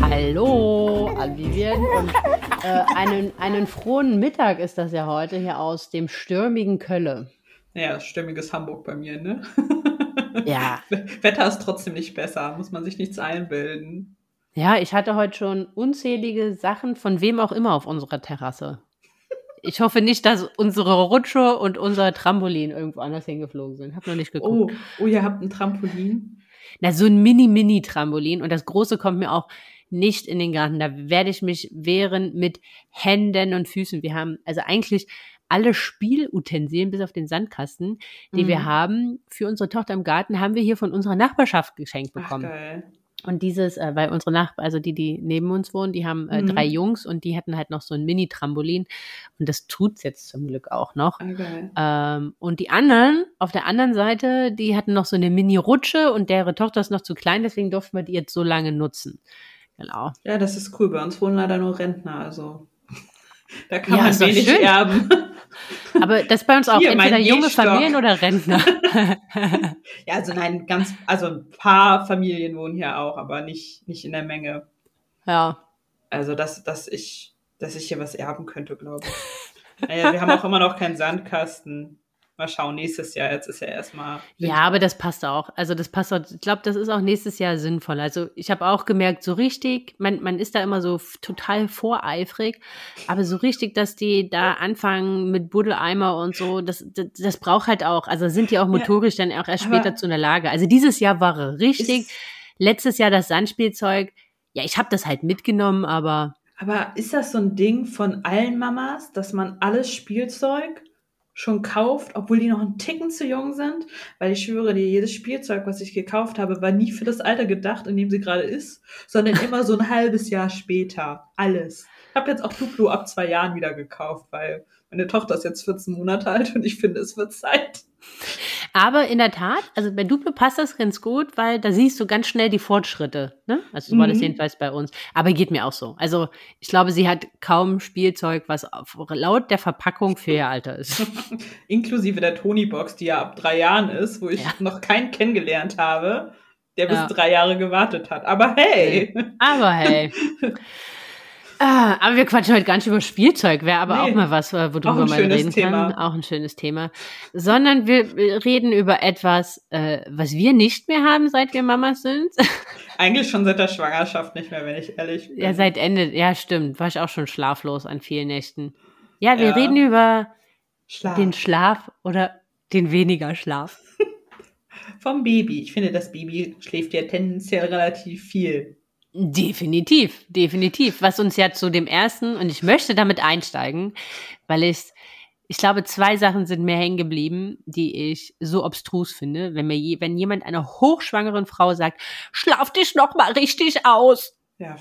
Hallo an Vivian und äh, einen, einen frohen Mittag ist das ja heute hier aus dem stürmigen Kölle. Ja, stürmiges Hamburg bei mir, ne? Ja. Wetter ist trotzdem nicht besser, muss man sich nichts einbilden. Ja, ich hatte heute schon unzählige Sachen von wem auch immer auf unserer Terrasse. Ich hoffe nicht, dass unsere Rutsche und unser Trampolin irgendwo anders hingeflogen sind. Hab noch nicht geguckt. Oh, oh, ihr habt ein Trampolin? Na, so ein Mini-Mini-Trampolin und das große kommt mir auch nicht in den Garten. Da werde ich mich wehren mit Händen und Füßen. Wir haben also eigentlich alle Spielutensilien bis auf den Sandkasten, die Mhm. wir haben für unsere Tochter im Garten, haben wir hier von unserer Nachbarschaft geschenkt Ach, bekommen. geil. Und dieses, äh, weil unsere Nachbarn, also die, die neben uns wohnen, die haben äh, Mhm. drei Jungs und die hatten halt noch so ein Mini-Trampolin. Und das tut's jetzt zum Glück auch noch. Ah, geil. Ähm, und die anderen, auf der anderen Seite, die hatten noch so eine Mini-Rutsche und deren Tochter ist noch zu klein, deswegen durften wir die jetzt so lange nutzen. Genau. Ja, das ist cool. Bei uns wohnen leider nur Rentner, also da kann Ja, man wenig schön. erben. Aber das ist bei uns auch Hier, entweder junge. Familien oder Rentner. ja, also nein, ganz, also ein paar Familien wohnen hier auch, aber nicht, nicht in der Menge. ja. Also, dass, dass ich, dass ich hier was erben könnte, glaube ich. Naja, wir haben auch immer noch keinen Sandkasten. Mal schauen, nächstes Jahr. Jetzt ist ja erstmal. Ja, aber das passt auch. Also das passt auch. Ich glaube, das ist auch nächstes Jahr sinnvoll. Also ich habe auch gemerkt, so richtig, man, man ist da immer so total voreifrig, aber so richtig, dass die da anfangen mit Buddeleimer und so, das, das, das braucht halt auch, also sind die auch motorisch dann auch erst später zu einer Lage. Also dieses Jahr war er richtig. Letztes Jahr das Sandspielzeug, ja, ich habe das halt mitgenommen, aber aber ist das so ein Ding von allen Mamas, dass man alles Spielzeug schon kauft, obwohl die noch einen Ticken zu jung sind? Weil ich schwöre dir, jedes Spielzeug, was ich gekauft habe, war nie für das Alter gedacht, in dem sie gerade ist, sondern immer so ein halbes Jahr später. Alles. Ich habe jetzt auch Duplo ab zwei Jahren wieder gekauft, weil meine Tochter ist jetzt 14 Monate alt und ich finde, es wird Zeit. Aber in der Tat, also bei Duplo passt das ganz gut, weil da siehst du ganz schnell die Fortschritte. Ne? Also so war das Mhm. jedenfalls bei uns. Aber geht mir auch so. Also ich glaube, sie hat kaum Spielzeug, was auf, laut der Verpackung für ihr Alter ist. Inklusive der Tony-Box, die ja ab drei Jahren ist, wo ich Ja. noch keinen kennengelernt habe, der bis Ja. drei Jahre gewartet hat. Aber hey! Aber hey. Ah, aber wir quatschen heute gar nicht über Spielzeug, wäre aber Nee. auch mal was, äh, worüber man schönes reden Thema. kann. Auch ein schönes Thema. Sondern wir wir reden über etwas, äh, was wir nicht mehr haben, seit wir Mamas sind. Eigentlich schon seit der Schwangerschaft nicht mehr, wenn ich ehrlich bin. Ja, seit Ende, ja, stimmt. War ich auch schon schlaflos an vielen Nächten. Ja, wir Ja. reden über Schlaf. den Schlaf oder den weniger Schlaf. Vom Baby. Ich finde, das Baby schläft ja tendenziell relativ viel. Definitiv, definitiv. Was uns ja zu dem ersten, und ich möchte damit einsteigen, weil ich, ich glaube, zwei Sachen sind mir hängen geblieben, die ich so obstrus finde. Wenn mir je, wenn jemand einer hochschwangeren Frau sagt, schlaf dich noch mal richtig aus. Ja,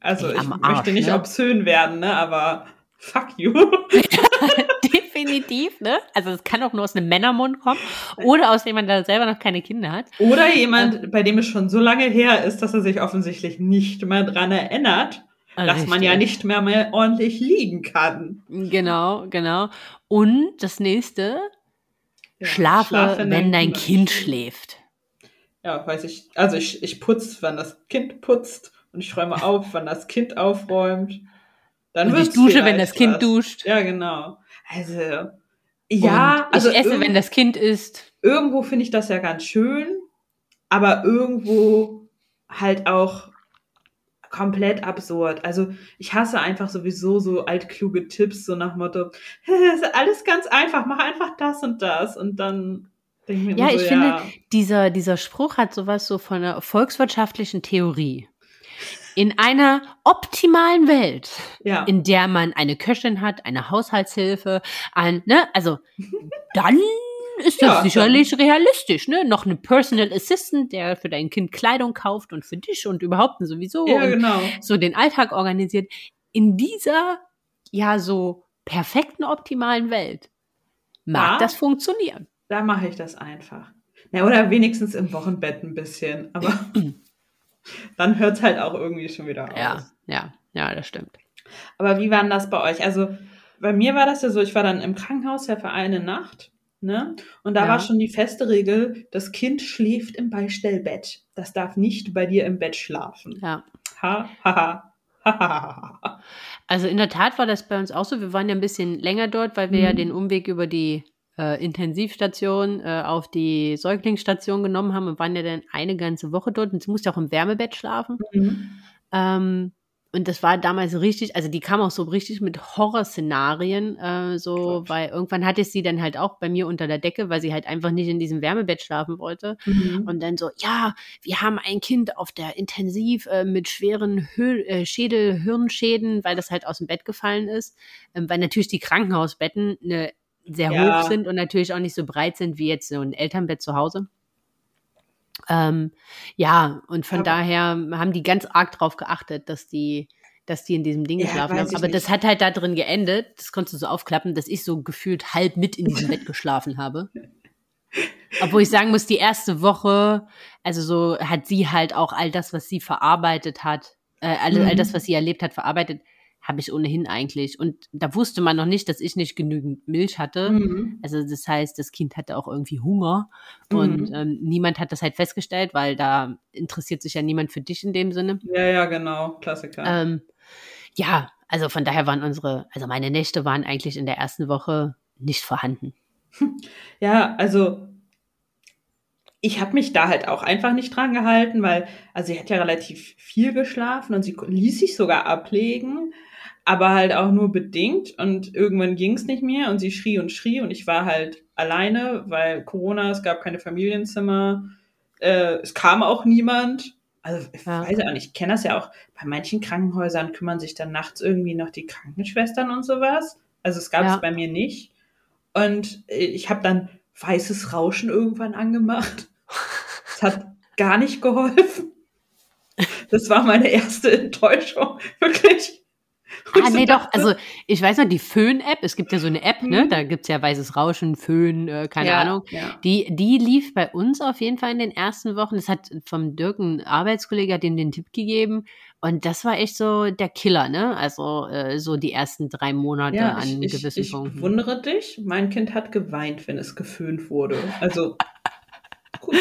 also ich am Arsch, möchte nicht ne? obszön werden, ne? Aber fuck you. Definitiv, ne? Also es kann auch nur aus einem Männermund kommen oder aus jemandem, der selber noch keine Kinder hat. Oder jemand, bei dem es schon so lange her ist, dass er sich offensichtlich nicht mehr dran erinnert, dass man ja nicht mehr, mehr ordentlich liegen kann. Genau, genau. Und das nächste, Ja, schlafe, schlafe, wenn dein Kind schläft. Ja, weiß ich. Also ich, ich putze, wenn das Kind putzt und ich räume auf, wenn das Kind aufräumt. Dann Und ich dusche, wenn das Kind was. duscht. Ja, genau. Also, ja, Und also ich esse, wenn das Kind isst. irgendwo finde ich das ja ganz schön, aber irgendwo halt auch komplett absurd. Also ich hasse einfach sowieso so altkluge Tipps, so nach Motto, ist alles ganz einfach, mach einfach das und das und dann ich mir Ja, so, ich finde, ja, Dieser, dieser Spruch hat sowas so von einer volkswirtschaftlichen Theorie. In einer optimalen Welt, ja. in der man eine Köchin hat, eine Haushaltshilfe, ein, ne, also, dann ist das Ja, sicherlich realistisch, ne? Noch eine Personal Assistant, der für dein Kind Kleidung kauft und für dich und überhaupt und sowieso ja, und genau. so den Alltag organisiert. In dieser, ja, so perfekten, optimalen Welt mag Ja. das funktionieren. Da mache ich das einfach. Ja, oder wenigstens im Wochenbett ein bisschen. Aber dann hört es halt auch irgendwie schon wieder auf. Ja, ja, ja, das stimmt. Aber wie war denn das bei euch? Also bei mir war das ja so, ich war dann im Krankenhaus ja für eine Nacht. Ne? Und da Ja. war schon die feste Regel, das Kind schläft im Beistellbett. Das darf nicht bei dir im Bett schlafen. Ja. Ha, ha, ha. ha, ha, ha. Also in der Tat war das bei uns auch so. Wir waren ja ein bisschen länger dort, weil wir ja Mhm. den Umweg über die äh, Intensivstation äh, auf die Säuglingsstation genommen haben und waren ja dann eine ganze Woche dort und sie musste auch im Wärmebett schlafen. Mhm. Ähm, und das war damals richtig, also die kam auch so richtig mit Horrorszenarien, äh, so, Gott. weil irgendwann hatte ich sie dann halt auch bei mir unter der Decke, weil sie halt einfach nicht in diesem Wärmebett schlafen wollte. Mhm. Und dann so, ja, wir haben ein Kind auf der Intensiv äh, mit schweren Hö äh, Schädel, Hirnschäden, weil das halt aus dem Bett gefallen ist. Ähm, weil natürlich die Krankenhausbetten ne, sehr Ja. hoch sind und natürlich auch nicht so breit sind wie jetzt so ein Elternbett zu Hause. Ähm, ja, und von Aber- daher haben die ganz arg drauf geachtet, dass die dass die in diesem Ding Ja, geschlafen haben. Aber nicht. das hat halt da drin geendet, das konntest du so aufklappen, dass ich so gefühlt halb mit in diesem Bett geschlafen habe. Obwohl ich sagen muss, die erste Woche, also so hat sie halt auch all das, was sie verarbeitet hat, äh, all, all Mhm. das, was sie erlebt hat, verarbeitet, habe ich ohnehin eigentlich. Und da wusste man noch nicht, dass ich nicht genügend Milch hatte. Mhm. Also das heißt, das Kind hatte auch irgendwie Hunger und Mhm. ähm, niemand hat das halt festgestellt, weil da interessiert sich ja niemand für dich in dem Sinne. Ja, ja, genau. Klassiker. Ähm, ja, also von daher waren unsere, also meine Nächte waren eigentlich in der ersten Woche nicht vorhanden. Ja, also ich habe mich da halt auch einfach nicht dran gehalten, weil, also sie hat ja relativ viel geschlafen und sie ließ sich sogar ablegen, aber halt auch nur bedingt und irgendwann ging es nicht mehr und sie schrie und schrie und ich war halt alleine, weil Corona, es gab keine Familienzimmer, äh, es kam auch niemand. Also ich Ja. weiß auch nicht, ich kenne das ja auch, bei manchen Krankenhäusern kümmern sich dann nachts irgendwie noch die Krankenschwestern und sowas. Also es gab es Ja. bei mir nicht. Und äh, ich habe dann weißes Rauschen irgendwann angemacht. Es hat gar nicht geholfen. Das war meine erste Enttäuschung, wirklich. Ah, ich nee, doch. Also, ich weiß noch, die Föhn-App, es gibt ja so eine App, ne? Mhm. Da gibt's ja weißes Rauschen, Föhn, äh, keine ja, Ahnung. Ja. Die, die lief bei uns auf jeden Fall in den ersten Wochen. Das hat vom Dirk ein Arbeitskollege hat ihm den Tipp gegeben. Und das war echt so der Killer, ne? Also äh, so die ersten drei Monate Ja, an ich, ich, gewissen ich Punkten. wundere dich. Mein Kind hat geweint, wenn es geföhnt wurde. Also gut.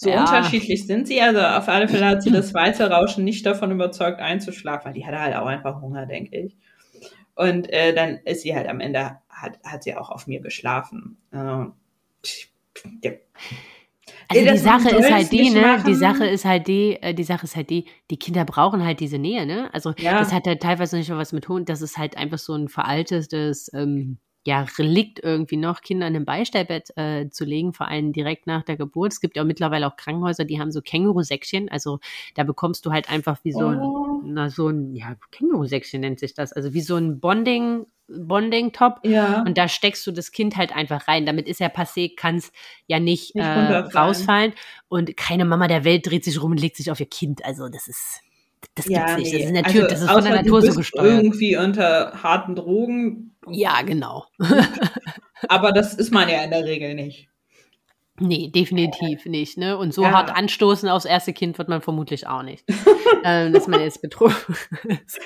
So Ja. unterschiedlich sind sie. Also auf alle Fälle hat sie das weiße Rauschen nicht davon überzeugt, einzuschlafen, weil die hatte halt auch einfach Hunger, denke ich. Und äh, dann ist sie halt am Ende, hat, hat sie auch auf mir geschlafen. Äh, ja. Also die Sache ist halt die, ne? Die. Sache ist halt die, äh, die Sache ist halt die, die Kinder brauchen halt diese Nähe, ne? Also Ja. das hat halt teilweise nicht mal was mit Hund, das ist halt einfach so ein veraltetes, ähm, ja, Relikt irgendwie noch, Kinder in ein Beistellbett äh, zu legen, vor allem direkt nach der Geburt. Es gibt ja auch mittlerweile auch Krankenhäuser, die haben so Känguru-Säckchen, also da bekommst du halt einfach wie so ein, Oh. na, so ein, ja, Känguru-Säckchen nennt sich das, also wie so ein Bonding, Bonding-Top. Ja. Und da steckst du das Kind halt einfach rein. Damit ist ja passé, kann es ja nicht, Nicht äh, rausfallen. Und keine Mama der Welt dreht sich rum und legt sich auf ihr Kind. Also das ist, das gibt's nicht. Das ist natürlich, Also, das ist von der Natur so gesteuert. Irgendwie unter harten Drogen, Ja, genau. aber das ist man ja in der Regel nicht. Nee, definitiv nicht. Ne? Und so Ja. hart anstoßen aufs erste Kind wird man vermutlich auch nicht. ähm, dass man jetzt betroffen ist.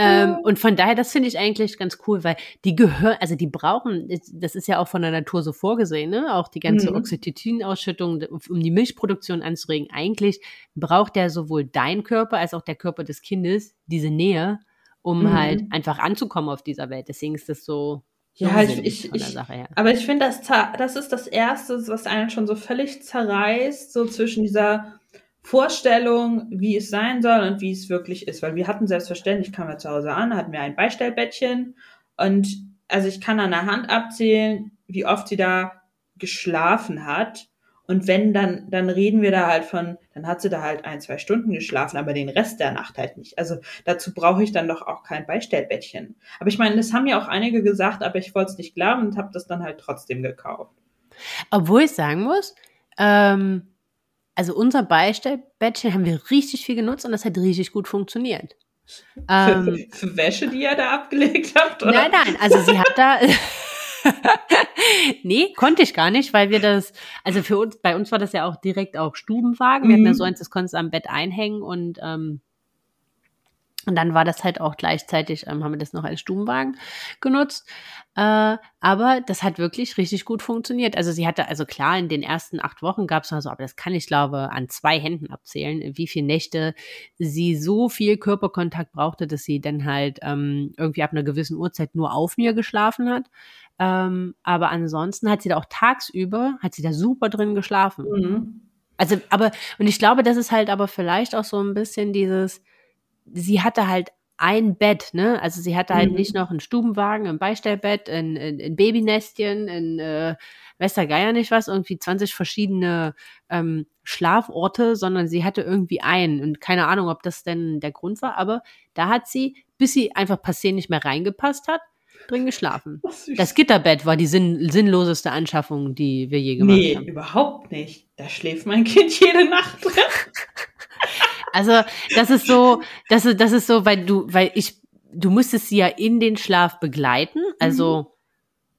Ähm, und von daher, das finde ich eigentlich ganz cool, weil die gehören, also die brauchen, das ist ja auch von der Natur so vorgesehen, ne? auch die ganze Mhm. Oxytocin-Ausschüttung, um die Milchproduktion anzuregen. Eigentlich braucht ja sowohl dein Körper als auch der Körper des Kindes diese Nähe, um Mhm. halt einfach anzukommen auf dieser Welt. Deswegen ist das so, Ja, ich, ich, ich, aber ich finde, das, das ist das Erste, was einen schon so völlig zerreißt, so zwischen dieser Vorstellung, wie es sein soll und wie es wirklich ist. Weil wir hatten selbstverständlich, kamen wir zu Hause an, hatten wir ein Beistellbettchen und also ich kann an der Hand abzählen, wie oft sie da geschlafen hat. Und wenn, dann, dann reden wir da halt von, dann hat sie da halt ein, zwei Stunden geschlafen, aber den Rest der Nacht halt nicht. Also dazu brauche ich dann doch auch kein Beistellbettchen. Aber ich meine, das haben ja auch einige gesagt, aber ich wollte es nicht glauben und habe das dann halt trotzdem gekauft. Obwohl ich sagen muss, ähm, also unser Beistellbettchen haben wir richtig viel genutzt und das hat richtig gut funktioniert. Für, Ähm, für, für Wäsche, die ihr da abgelegt habt? Oder? nein, nein, also sie hat da, nee, konnte ich gar nicht, weil wir das, also für uns, bei uns war das ja auch direkt auch Stubenwagen. Wir hatten ja Mhm. so eins, das konntest du am Bett einhängen und ähm, und dann war das halt auch gleichzeitig, ähm, haben wir das noch als Stubenwagen genutzt. Äh, aber das hat wirklich richtig gut funktioniert. Also sie hatte, also klar, in den ersten acht Wochen gab es mal so, aber das kann ich glaube an zwei Händen abzählen, wie viele Nächte sie so viel Körperkontakt brauchte, dass sie dann halt ähm, irgendwie ab einer gewissen Uhrzeit nur auf mir geschlafen hat. Ähm, aber ansonsten hat sie da auch tagsüber, hat sie da super drin geschlafen. Mhm. Also, aber, und ich glaube, das ist halt aber vielleicht auch so ein bisschen dieses, sie hatte halt ein Bett, ne? Also sie hatte halt Mhm. nicht noch einen Stubenwagen, ein Beistellbett, ein, ein, ein Babynestchen, ein äh, weiß der Geier nicht was, irgendwie 20 verschiedene ähm, Schlaforte, sondern sie hatte irgendwie einen. Und keine Ahnung, ob das denn der Grund war, aber da hat sie, bis sie einfach passé nicht mehr reingepasst hat, drin geschlafen. Das Gitterbett war die sinn sinnloseste Anschaffung, die wir je gemacht nee, haben. überhaupt nicht. Da schläft mein Kind jede Nacht drin. Also, das ist so, das ist, das ist so, weil du, weil ich, du musstest sie ja in den Schlaf begleiten, also,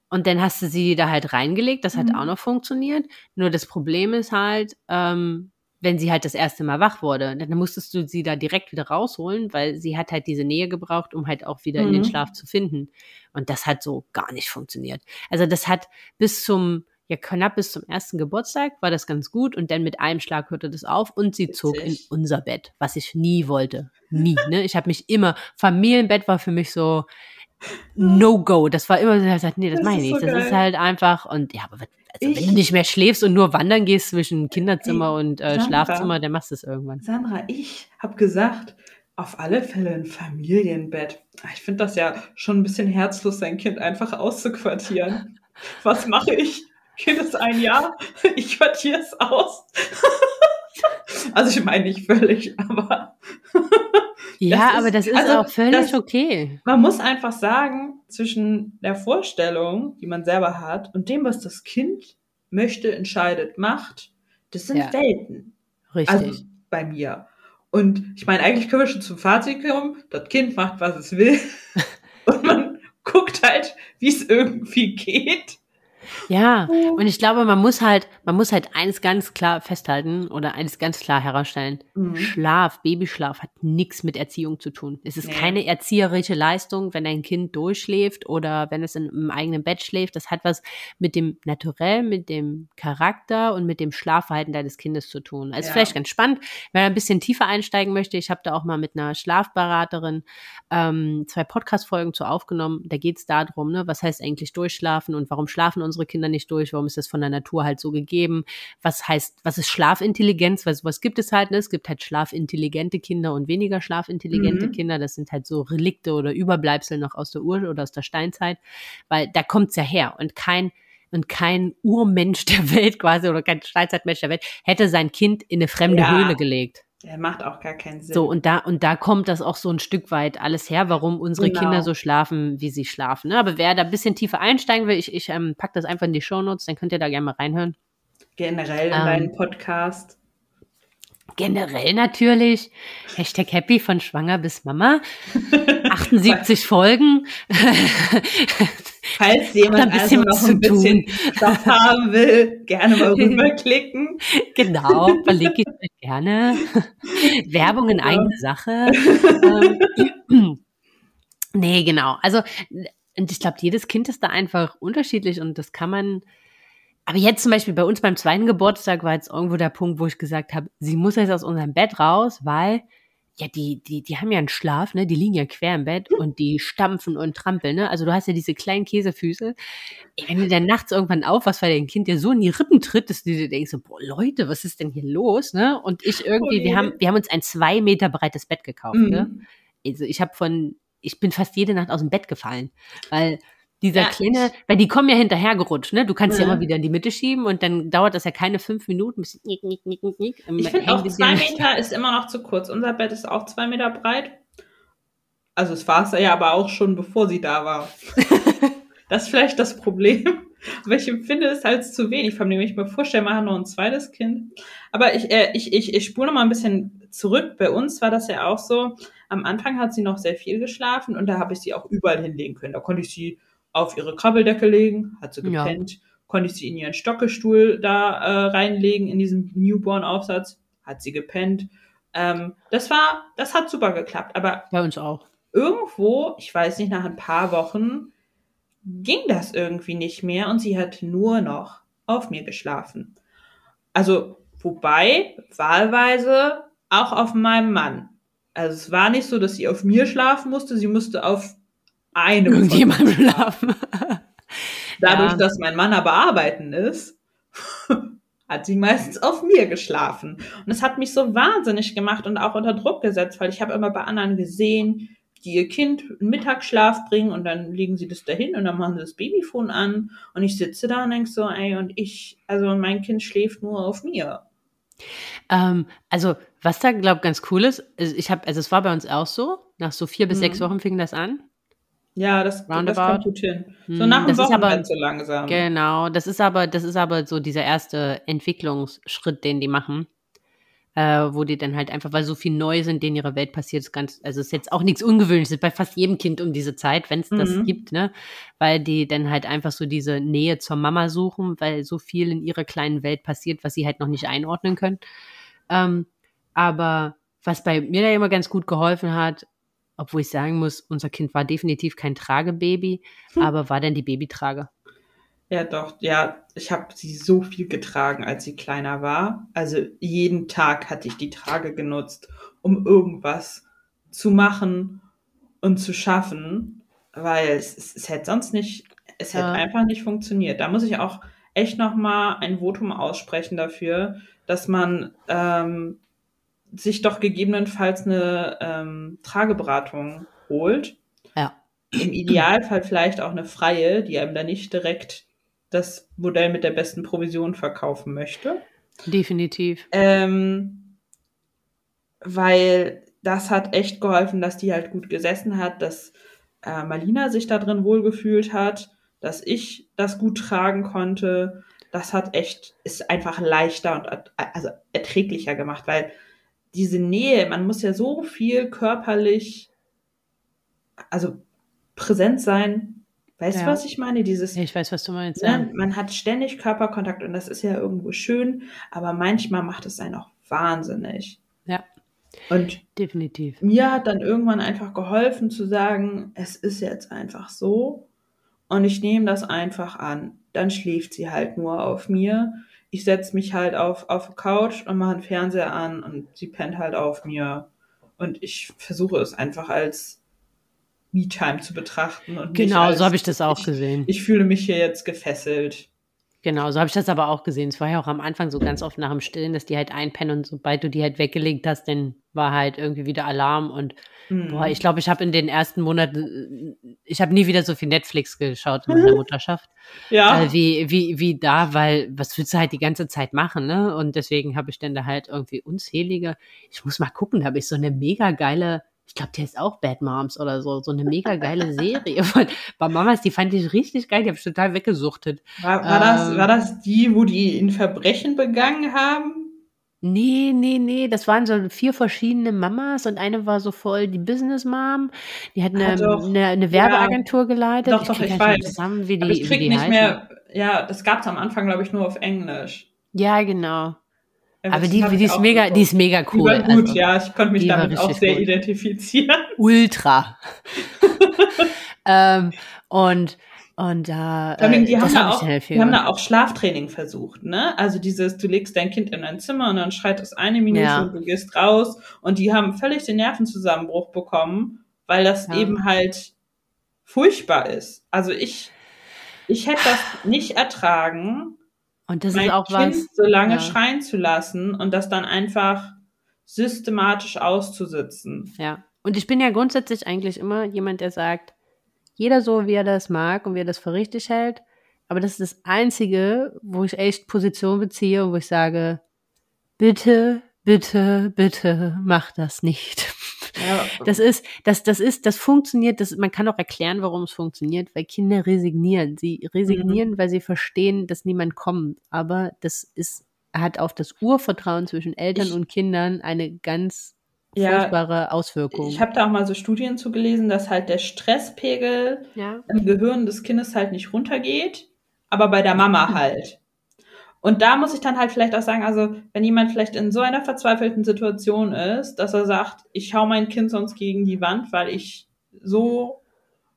und dann hast du sie da halt reingelegt, das hat Mhm. auch noch funktioniert. Nur das Problem ist halt, ähm, wenn sie halt das erste Mal wach wurde, dann musstest du sie da direkt wieder rausholen, weil sie hat halt diese Nähe gebraucht, um halt auch wieder in den Mhm. Schlaf zu finden. Und das hat so gar nicht funktioniert. Also das hat bis zum, ja knapp bis zum ersten Geburtstag war das ganz gut und dann mit einem Schlag hörte das auf und sie zog in unser Bett, was ich nie wollte. Nie, ne? Ich habe mich immer, Familienbett war für mich so No-Go. Das war immer so, ich gesagt, nee, das, Das meine ich nicht. so das geil. ist halt einfach und ja, aber was- also, wenn Ich- du nicht mehr schläfst und nur wandern gehst zwischen Kinderzimmer Ey, und äh, Sandra. Schlafzimmer, dann machst du es irgendwann. Sandra, ich habe gesagt, auf alle Fälle ein Familienbett. Ah, Ich finde das ja schon ein bisschen herzlos, sein Kind einfach auszuquartieren. Was mache ich? Kind ist ein Jahr, ich quartiere es aus. Also ich meine nicht völlig, aber Ja, ist- aber das ist also, auch völlig das- okay. man muss einfach sagen, zwischen der Vorstellung, die man selber hat, und dem, was das Kind möchte, entscheidet, macht, das sind Ja. Welten. Richtig. Also bei mir. Und ich meine, eigentlich können wir schon zum Fazit kommen. Das Kind macht, was es will. Und man guckt halt, wie es irgendwie geht. Ja, und ich glaube, man muss halt, man muss halt eines ganz klar festhalten oder eines ganz klar herausstellen. Mhm. Schlaf, Babyschlaf hat nichts mit Erziehung zu tun. Es ist Nee. keine erzieherische Leistung, wenn ein Kind durchschläft oder wenn es in, im eigenen Bett schläft. Das hat was mit dem Naturell, mit dem Charakter und mit dem Schlafverhalten deines Kindes zu tun. Also Ja. vielleicht ganz spannend, wer ein bisschen tiefer einsteigen möchte. Ich habe da auch mal mit einer Schlafberaterin ähm, zwei Podcast-Folgen zu aufgenommen. Da geht es darum, ne, was heißt eigentlich durchschlafen und warum schlafen unsere Kinder nicht durch? Warum ist das von der Natur halt so gegeben? Was heißt, was ist Schlafintelligenz? Weil sowas gibt es halt, ne? Es gibt halt schlafintelligente Kinder und weniger schlafintelligente Mhm. Kinder. Das sind halt so Relikte oder Überbleibsel noch aus der Ur- oder aus der Steinzeit, weil da kommt's ja her und kein und kein Urmensch der Welt quasi oder kein Steinzeitmensch der Welt hätte sein Kind in eine fremde Ja. Höhle gelegt. Der macht auch gar keinen Sinn. So, und da, und da kommt das auch so ein Stück weit alles her, warum unsere Genau. Kinder so schlafen, wie sie schlafen. Ne? Aber wer da ein bisschen tiefer einsteigen will, ich, ich ähm, pack das einfach in die Shownotes, dann könnt ihr da gerne mal reinhören. Generell in Ähm. deinem Podcast. Generell natürlich. Hashtag happy von schwanger bis Mama. 78 Folgen. Falls ein jemand bisschen also noch was ein zu bisschen Stoff haben will, gerne mal rüberklicken. genau, verlinke ich euch gerne. Werbung in Ja. eigener Sache. ähm, nee, genau. Also, und ich glaube, jedes Kind ist da einfach unterschiedlich und das kann man. Aber jetzt zum Beispiel bei uns beim zweiten Geburtstag war jetzt irgendwo der Punkt, wo ich gesagt habe, sie muss jetzt aus unserem Bett raus, weil ja, die, die, die haben ja einen Schlaf, ne? Die liegen ja quer im Bett und die stampfen und trampeln, ne? Also du hast ja diese kleinen Käsefüße. Ey, wenn du dann nachts irgendwann aufwachst, weil dein Kind dir so in die Rippen tritt, dass du dir denkst, so, boah, Leute, was ist denn hier los, ne? Und ich irgendwie, Oh wir haben, wir haben uns ein zwei Meter breites Bett gekauft, ne? Mhm. Also ich habe von, ich bin fast jede Nacht aus dem Bett gefallen, weil dieser Ja, kleine, weil die kommen ja hinterher gerutscht, ne? Du kannst ja Ja. immer wieder in die Mitte schieben und dann dauert das ja keine fünf Minuten, bis nick, nick, nick, nick, nick. Ich finde auch zwei Meter ist immer noch zu kurz. Unser Bett ist auch zwei Meter breit. Also es war es ja aber auch schon, bevor sie da war. das ist vielleicht das Problem. Aber ich empfinde es als zu wenig. Vor allem, wenn ich mir vorstelle, wir haben noch ein zweites Kind. Aber ich, äh, ich, ich, ich spule noch mal ein bisschen zurück. Bei uns war das ja auch so. Am Anfang hat sie noch sehr viel geschlafen und da habe ich sie auch überall hinlegen können. Da konnte ich sie auf ihre Krabbeldecke legen, hat sie Ja. gepennt. Konnte ich sie in ihren Stockestuhl da äh, reinlegen, in diesen Newborn-Aufsatz, hat sie gepennt. Ähm, das war, das hat super geklappt. Aber Bei uns auch. irgendwo, ich weiß nicht, nach ein paar Wochen ging das irgendwie nicht mehr und sie hat nur noch auf mir geschlafen. Also, wobei, wahlweise auch auf meinem Mann. Also, es war nicht so, dass sie auf mir schlafen musste, sie musste auf einem Irgendjemand schlafen. Dadurch, Ja. dass mein Mann aber arbeiten ist, hat sie meistens auf mir geschlafen. Und das hat mich so wahnsinnig gemacht und auch unter Druck gesetzt, weil ich habe immer bei anderen gesehen, die ihr Kind einen Mittagsschlaf bringen und dann legen sie das dahin und dann machen sie das Babyphone an und ich sitze da und denke so, ey, und ich, also mein Kind schläft nur auf mir. Ähm, also, was da, glaube ich, ganz cool ist, ist, ich habe, also es war bei uns auch so, nach so vier bis Mhm. sechs Wochen fing das an. Ja, das, das Roundabout. kommt gut hin. So Hm, nach dem das ist aber- so langsam. Genau, das ist aber, das ist aber so dieser erste Entwicklungsschritt, den die machen. Äh, wo die dann halt einfach, weil so viel neu sind, denen ihre Welt passiert, ist ganz, also ist jetzt auch nichts Ungewöhnliches, bei fast jedem Kind um diese Zeit, wenn es das Mhm. gibt, ne? Weil die dann halt einfach so diese Nähe zur Mama suchen, weil so viel in ihrer kleinen Welt passiert, was sie halt noch nicht einordnen können. Ähm, aber was bei mir da immer ganz gut geholfen hat, obwohl ich sagen muss, unser Kind war definitiv kein Tragebaby, Hm. aber war dann die Babytrage. Ja, doch, ja, ich habe sie so viel getragen, als sie kleiner war. Also jeden Tag hatte ich die Trage genutzt, um irgendwas zu machen und zu schaffen, weil es, es, es hätte sonst nicht, es hätte Ja. einfach nicht funktioniert. Da muss ich auch echt nochmal ein Votum aussprechen dafür, dass man ähm, sich doch gegebenenfalls eine ähm, Trageberatung holt. Ja. Im Idealfall vielleicht auch eine freie, die einem da nicht direkt das Modell mit der besten Provision verkaufen möchte. Definitiv. Ähm, weil das hat echt geholfen, dass die halt gut gesessen hat, dass äh, Malina sich da drin wohlgefühlt hat, dass ich das gut tragen konnte. Das hat echt, ist einfach leichter und also erträglicher gemacht, weil diese Nähe, man muss ja so viel körperlich, also präsent sein. Weißt du, Ja. was ich meine? Dieses, Ja, ich weiß, was du meinst. Ja. Ne? Man hat ständig Körperkontakt und das ist ja irgendwo schön, aber manchmal macht es einen auch wahnsinnig. Ja. Und Definitiv. mir hat dann irgendwann einfach geholfen zu sagen, es ist jetzt einfach so und ich nehme das einfach an. Dann schläft sie halt nur auf mir. Ich setze mich halt auf, auf die Couch und mache einen Fernseher an und sie pennt halt auf mir. Und ich versuche es einfach als Me-Time zu betrachten. Und Genau, als, so habe ich das auch ich- gesehen. Ich fühle mich hier jetzt gefesselt. Genau, so habe ich das aber auch gesehen. Es war ja auch am Anfang so ganz oft nach dem Stillen, dass die halt einpennen und sobald du die halt weggelegt hast, dann war halt irgendwie wieder Alarm und Mhm. boah, ich glaube, ich habe in den ersten Monaten, ich habe nie wieder so viel Netflix geschaut in meiner Mutterschaft, ja. äh, wie, wie, wie da, weil was willst du halt die ganze Zeit machen, ne? Und deswegen habe ich dann da halt irgendwie unzählige, ich muss mal gucken, da habe ich so eine mega geile, glaube, die heißt auch Bad Moms oder so, so eine mega geile Serie von, bei Mamas, die fand ich richtig geil, die habe ich total weggesuchtet. War, war, das, Ähm. war das die, wo die ein Verbrechen begangen haben? Nee, nee, nee, das waren so vier verschiedene Mamas und eine war so voll die Business Mom. Die hat Ah, eine, doch. eine, eine Werbeagentur geleitet. Doch, doch, ich mehr weiß. Zusammen, wie die, Aber ich krieg nicht heißen. mehr. Ja, das gab's am Anfang, glaube ich, nur auf Englisch. Ja, genau. Ja, Aber die, die ist mega, geguckt. die ist mega Die cool. war gut, also, ja. Ich konnte mich die damit auch sehr gut. identifizieren. Ultra. ähm, und und da, äh, die, haben da auch, die haben da auch Schlaftraining versucht, ne? Also dieses, du legst dein Kind in ein Zimmer und dann schreit es eine Minute Ja. und du gehst raus und die haben völlig den Nervenzusammenbruch bekommen, weil das Ja. eben halt furchtbar ist. Also ich, ich hätte das nicht ertragen, Und das mein ist auch Kind was. so lange ja. schreien zu lassen und das dann einfach systematisch auszusitzen. Ja. Und ich bin ja grundsätzlich eigentlich immer jemand, der sagt, jeder so, wie er das mag und wie er das für richtig hält. Aber das ist das Einzige, wo ich echt Position beziehe und wo ich sage, bitte, bitte, bitte, mach das nicht. Ja, Das ist, das, das ist, das funktioniert, das, man kann auch erklären, warum es funktioniert, weil Kinder resignieren. Sie resignieren, weil sie verstehen, dass niemand kommt. Aber das ist, hat auf das Urvertrauen zwischen Eltern Ich- und Kindern eine ganz Ja, furchtbare Auswirkungen. Ich habe da auch mal so Studien zu gelesen, dass halt der Stresspegel ja. im Gehirn des Kindes halt nicht runtergeht, aber bei der Mama halt. Und da muss ich dann halt vielleicht auch sagen, also wenn jemand vielleicht in so einer verzweifelten Situation ist, dass er sagt, ich hau mein Kind sonst gegen die Wand, weil ich so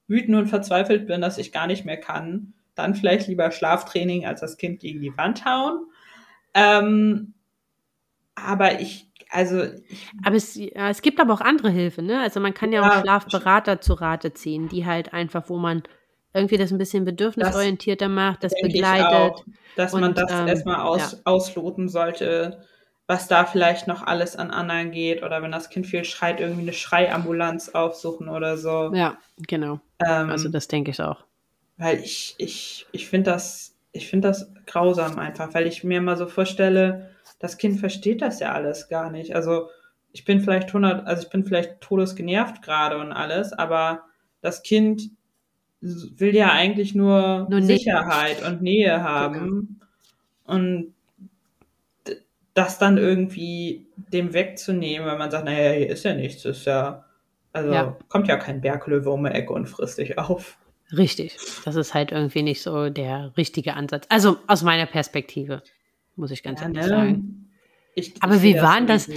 wütend und verzweifelt bin, dass ich gar nicht mehr kann, dann vielleicht lieber Schlaftraining als das Kind gegen die Wand hauen. Ähm, aber ich, also. Ich, aber es, ja, es gibt aber auch andere Hilfe, ne? Also man kann ja, ja auch Schlafberater zu Rate ziehen, die halt einfach, wo man irgendwie das ein bisschen bedürfnisorientierter das macht, das begleitet. Auch, dass und, man das ähm, erstmal aus, ja. ausloten sollte, was da vielleicht noch alles an anderen geht oder wenn das Kind viel schreit, irgendwie eine Schreiambulanz aufsuchen oder so. Ja, genau. Ähm, also das denke ich auch. Weil ich, ich, ich finde das, ich finde das grausam einfach, weil ich mir mal so vorstelle, das Kind versteht das ja alles gar nicht. Also ich bin vielleicht 100, also ich bin vielleicht todesgenervt gerade und alles, aber das Kind will ja eigentlich nur, nur Sicherheit Nähe. und Nähe haben. Genau. Und das dann irgendwie dem wegzunehmen, weil man sagt, naja, hier ist ja nichts, ist ja, also ja. kommt ja kein Berglöwe um die Ecke und frisst dich auf. Richtig. Das ist halt irgendwie nicht so der richtige Ansatz. Also aus meiner Perspektive, muss ich ganz ja, ehrlich ne? sagen. Ich, aber ich wie waren das?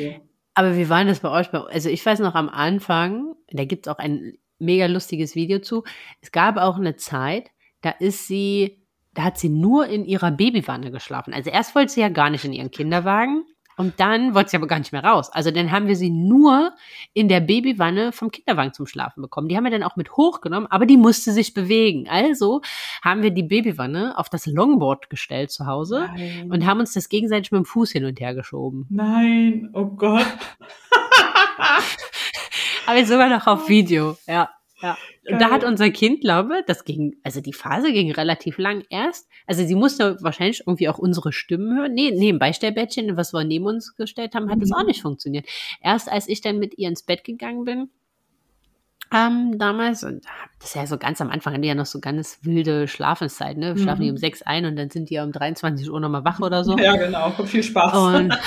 Aber wie waren das bei euch? Also ich weiß noch am Anfang, da gibt es auch ein mega lustiges Video zu. Es gab auch eine Zeit, da ist sie, da hat sie nur in ihrer Babywanne geschlafen. Also erst wollte sie ja gar nicht in ihren Kinderwagen und dann wollte sie aber gar nicht mehr raus. Also dann haben wir sie nur in der Babywanne vom Kinderwagen zum Schlafen bekommen. Die haben wir dann auch mit hochgenommen, aber die musste sich bewegen. Also haben wir die Babywanne auf das Longboard gestellt zu Hause Nein. und haben uns das gegenseitig mit dem Fuß hin und her geschoben. Nein, oh Gott. Aber sogar noch auf Video, ja. Ja. Und da hat unser Kind, glaube das ging, also die Phase ging relativ lang erst. Also sie musste wahrscheinlich irgendwie auch unsere Stimmen hören. Nee, nee, im Beistellbettchen, was wir neben uns gestellt haben, hat es mhm. auch nicht funktioniert. Erst als ich dann mit ihr ins Bett gegangen bin, ähm, damals, und das ist ja so ganz am Anfang, hatten die ja noch so ganz wilde Schlafenszeit, ne? Schlafen mhm. die um sechs ein und dann sind die ja um 23 Uhr nochmal wach oder so. Ja, genau, viel Spaß. Und,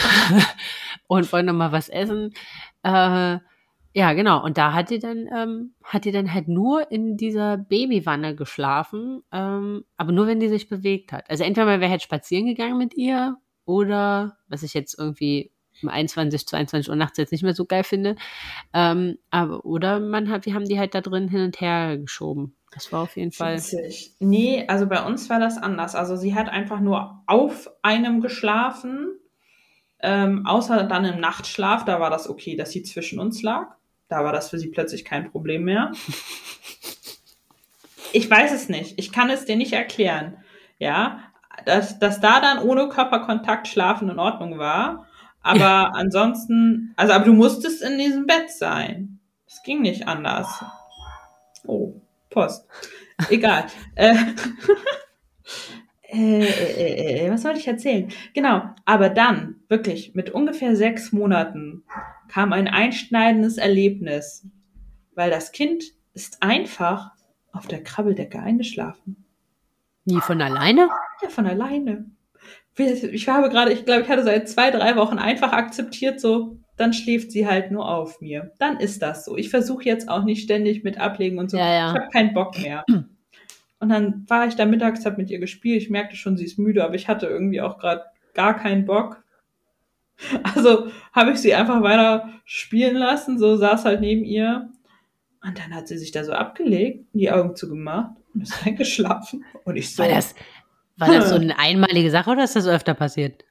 und wollen nochmal was essen. Äh, ja, genau. Und da hat die dann, ähm, hat die dann halt nur in dieser Babywanne geschlafen, ähm, aber nur wenn die sich bewegt hat. Also entweder mal wäre halt spazieren gegangen mit ihr oder, was ich jetzt irgendwie um 21, 22 Uhr nachts jetzt nicht mehr so geil finde, ähm, aber, oder man hat, wir haben die halt da drin hin und her geschoben. Das war auf jeden Fall. Witzig. Nee, also bei uns war das anders. Also sie hat einfach nur auf einem geschlafen, ähm, außer dann im Nachtschlaf, da war das okay, dass sie zwischen uns lag. Da war das für sie plötzlich kein Problem mehr. Ich weiß es nicht. Ich kann es dir nicht erklären. Ja, dass, dass da dann ohne Körperkontakt schlafen in Ordnung war. Aber ja. ansonsten, also, aber du musstest in diesem Bett sein. Es ging nicht anders. Oh, Post. Egal. äh, äh, äh, äh, was wollte ich erzählen? Genau, aber dann, wirklich, mit ungefähr sechs Monaten kam ein einschneidendes Erlebnis, weil das Kind ist einfach auf der Krabbeldecke eingeschlafen. Nie von alleine? Ja, von alleine. Ich habe gerade, ich glaube, ich hatte seit zwei, drei Wochen einfach akzeptiert, so, dann schläft sie halt nur auf mir. Dann ist das so. Ich versuche jetzt auch nicht ständig mit ablegen und so. Ja, ja. Ich habe keinen Bock mehr. Und dann war ich da mittags, habe mit ihr gespielt. Ich merkte schon, sie ist müde, aber ich hatte irgendwie auch gerade gar keinen Bock. Also habe ich sie einfach weiter spielen lassen, so saß halt neben ihr. Und dann hat sie sich da so abgelegt, die Augen zugemacht und ist eingeschlafen. Und ich so. War das, war das so eine einmalige Sache oder ist das öfter passiert?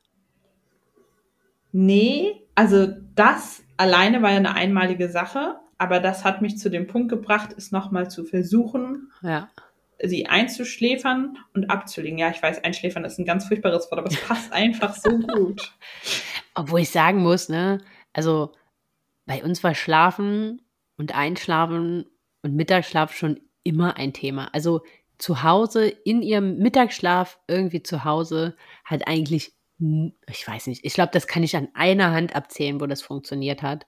Nee, also das alleine war ja eine einmalige Sache, aber das hat mich zu dem Punkt gebracht, es nochmal zu versuchen. Ja sie einzuschläfern und abzulegen. Ja, ich weiß, einschläfern ist ein ganz furchtbares Wort, aber es passt einfach so gut. Obwohl ich sagen muss, ne, also bei uns war Schlafen und Einschlafen und Mittagsschlaf schon immer ein Thema. Also zu Hause, in ihrem Mittagsschlaf irgendwie zu Hause, hat eigentlich, ich weiß nicht, ich glaube, das kann ich an einer Hand abzählen, wo das funktioniert hat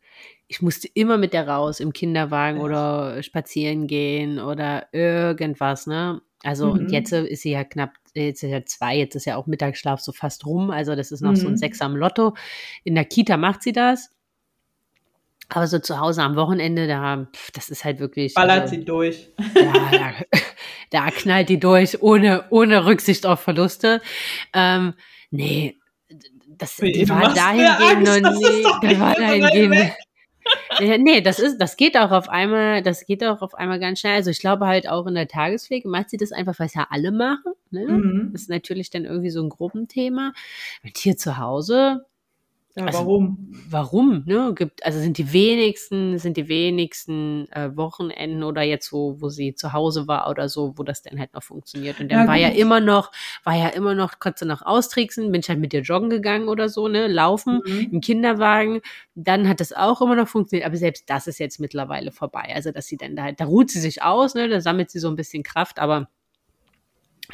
ich musste immer mit der raus im Kinderwagen ja. oder spazieren gehen oder irgendwas, ne? Also mhm. und jetzt ist sie ja knapp, jetzt ist ja zwei, jetzt ist ja auch Mittagsschlaf so fast rum, also das ist noch mhm. so ein mhm. Sechs am Lotto. In der Kita macht sie das. Aber so zu Hause am Wochenende, da, pf, das ist halt wirklich. Ballert also, sie durch. ja, da, da knallt die durch, ohne, ohne Rücksicht auf Verluste. Ähm, nee, das, die du war dahingehend Angst, noch nie, die war dahingehend. nee, das ist, das geht auch auf einmal, das geht auch auf einmal ganz schnell. Also ich glaube halt auch in der Tagespflege macht sie das einfach, weil es ja alle machen. Ne? Mhm. Das ist natürlich dann irgendwie so ein Gruppenthema. Und hier zu Hause, Ja, Also- warum? warum, ne? Gibt, also sind die wenigsten, sind die wenigsten äh, Wochenenden oder jetzt wo, wo sie zu Hause war oder so, wo das dann halt noch funktioniert. Und dann Ja, war ja gut. immer noch, war ja immer noch, konntest du noch austricksen, bin ich halt mit dir joggen gegangen oder so, ne? Laufen Mhm. im Kinderwagen, dann hat das auch immer noch funktioniert, aber selbst das ist jetzt mittlerweile vorbei. Also, dass sie dann da halt, da ruht sie sich aus, ne, da sammelt sie so ein bisschen Kraft, aber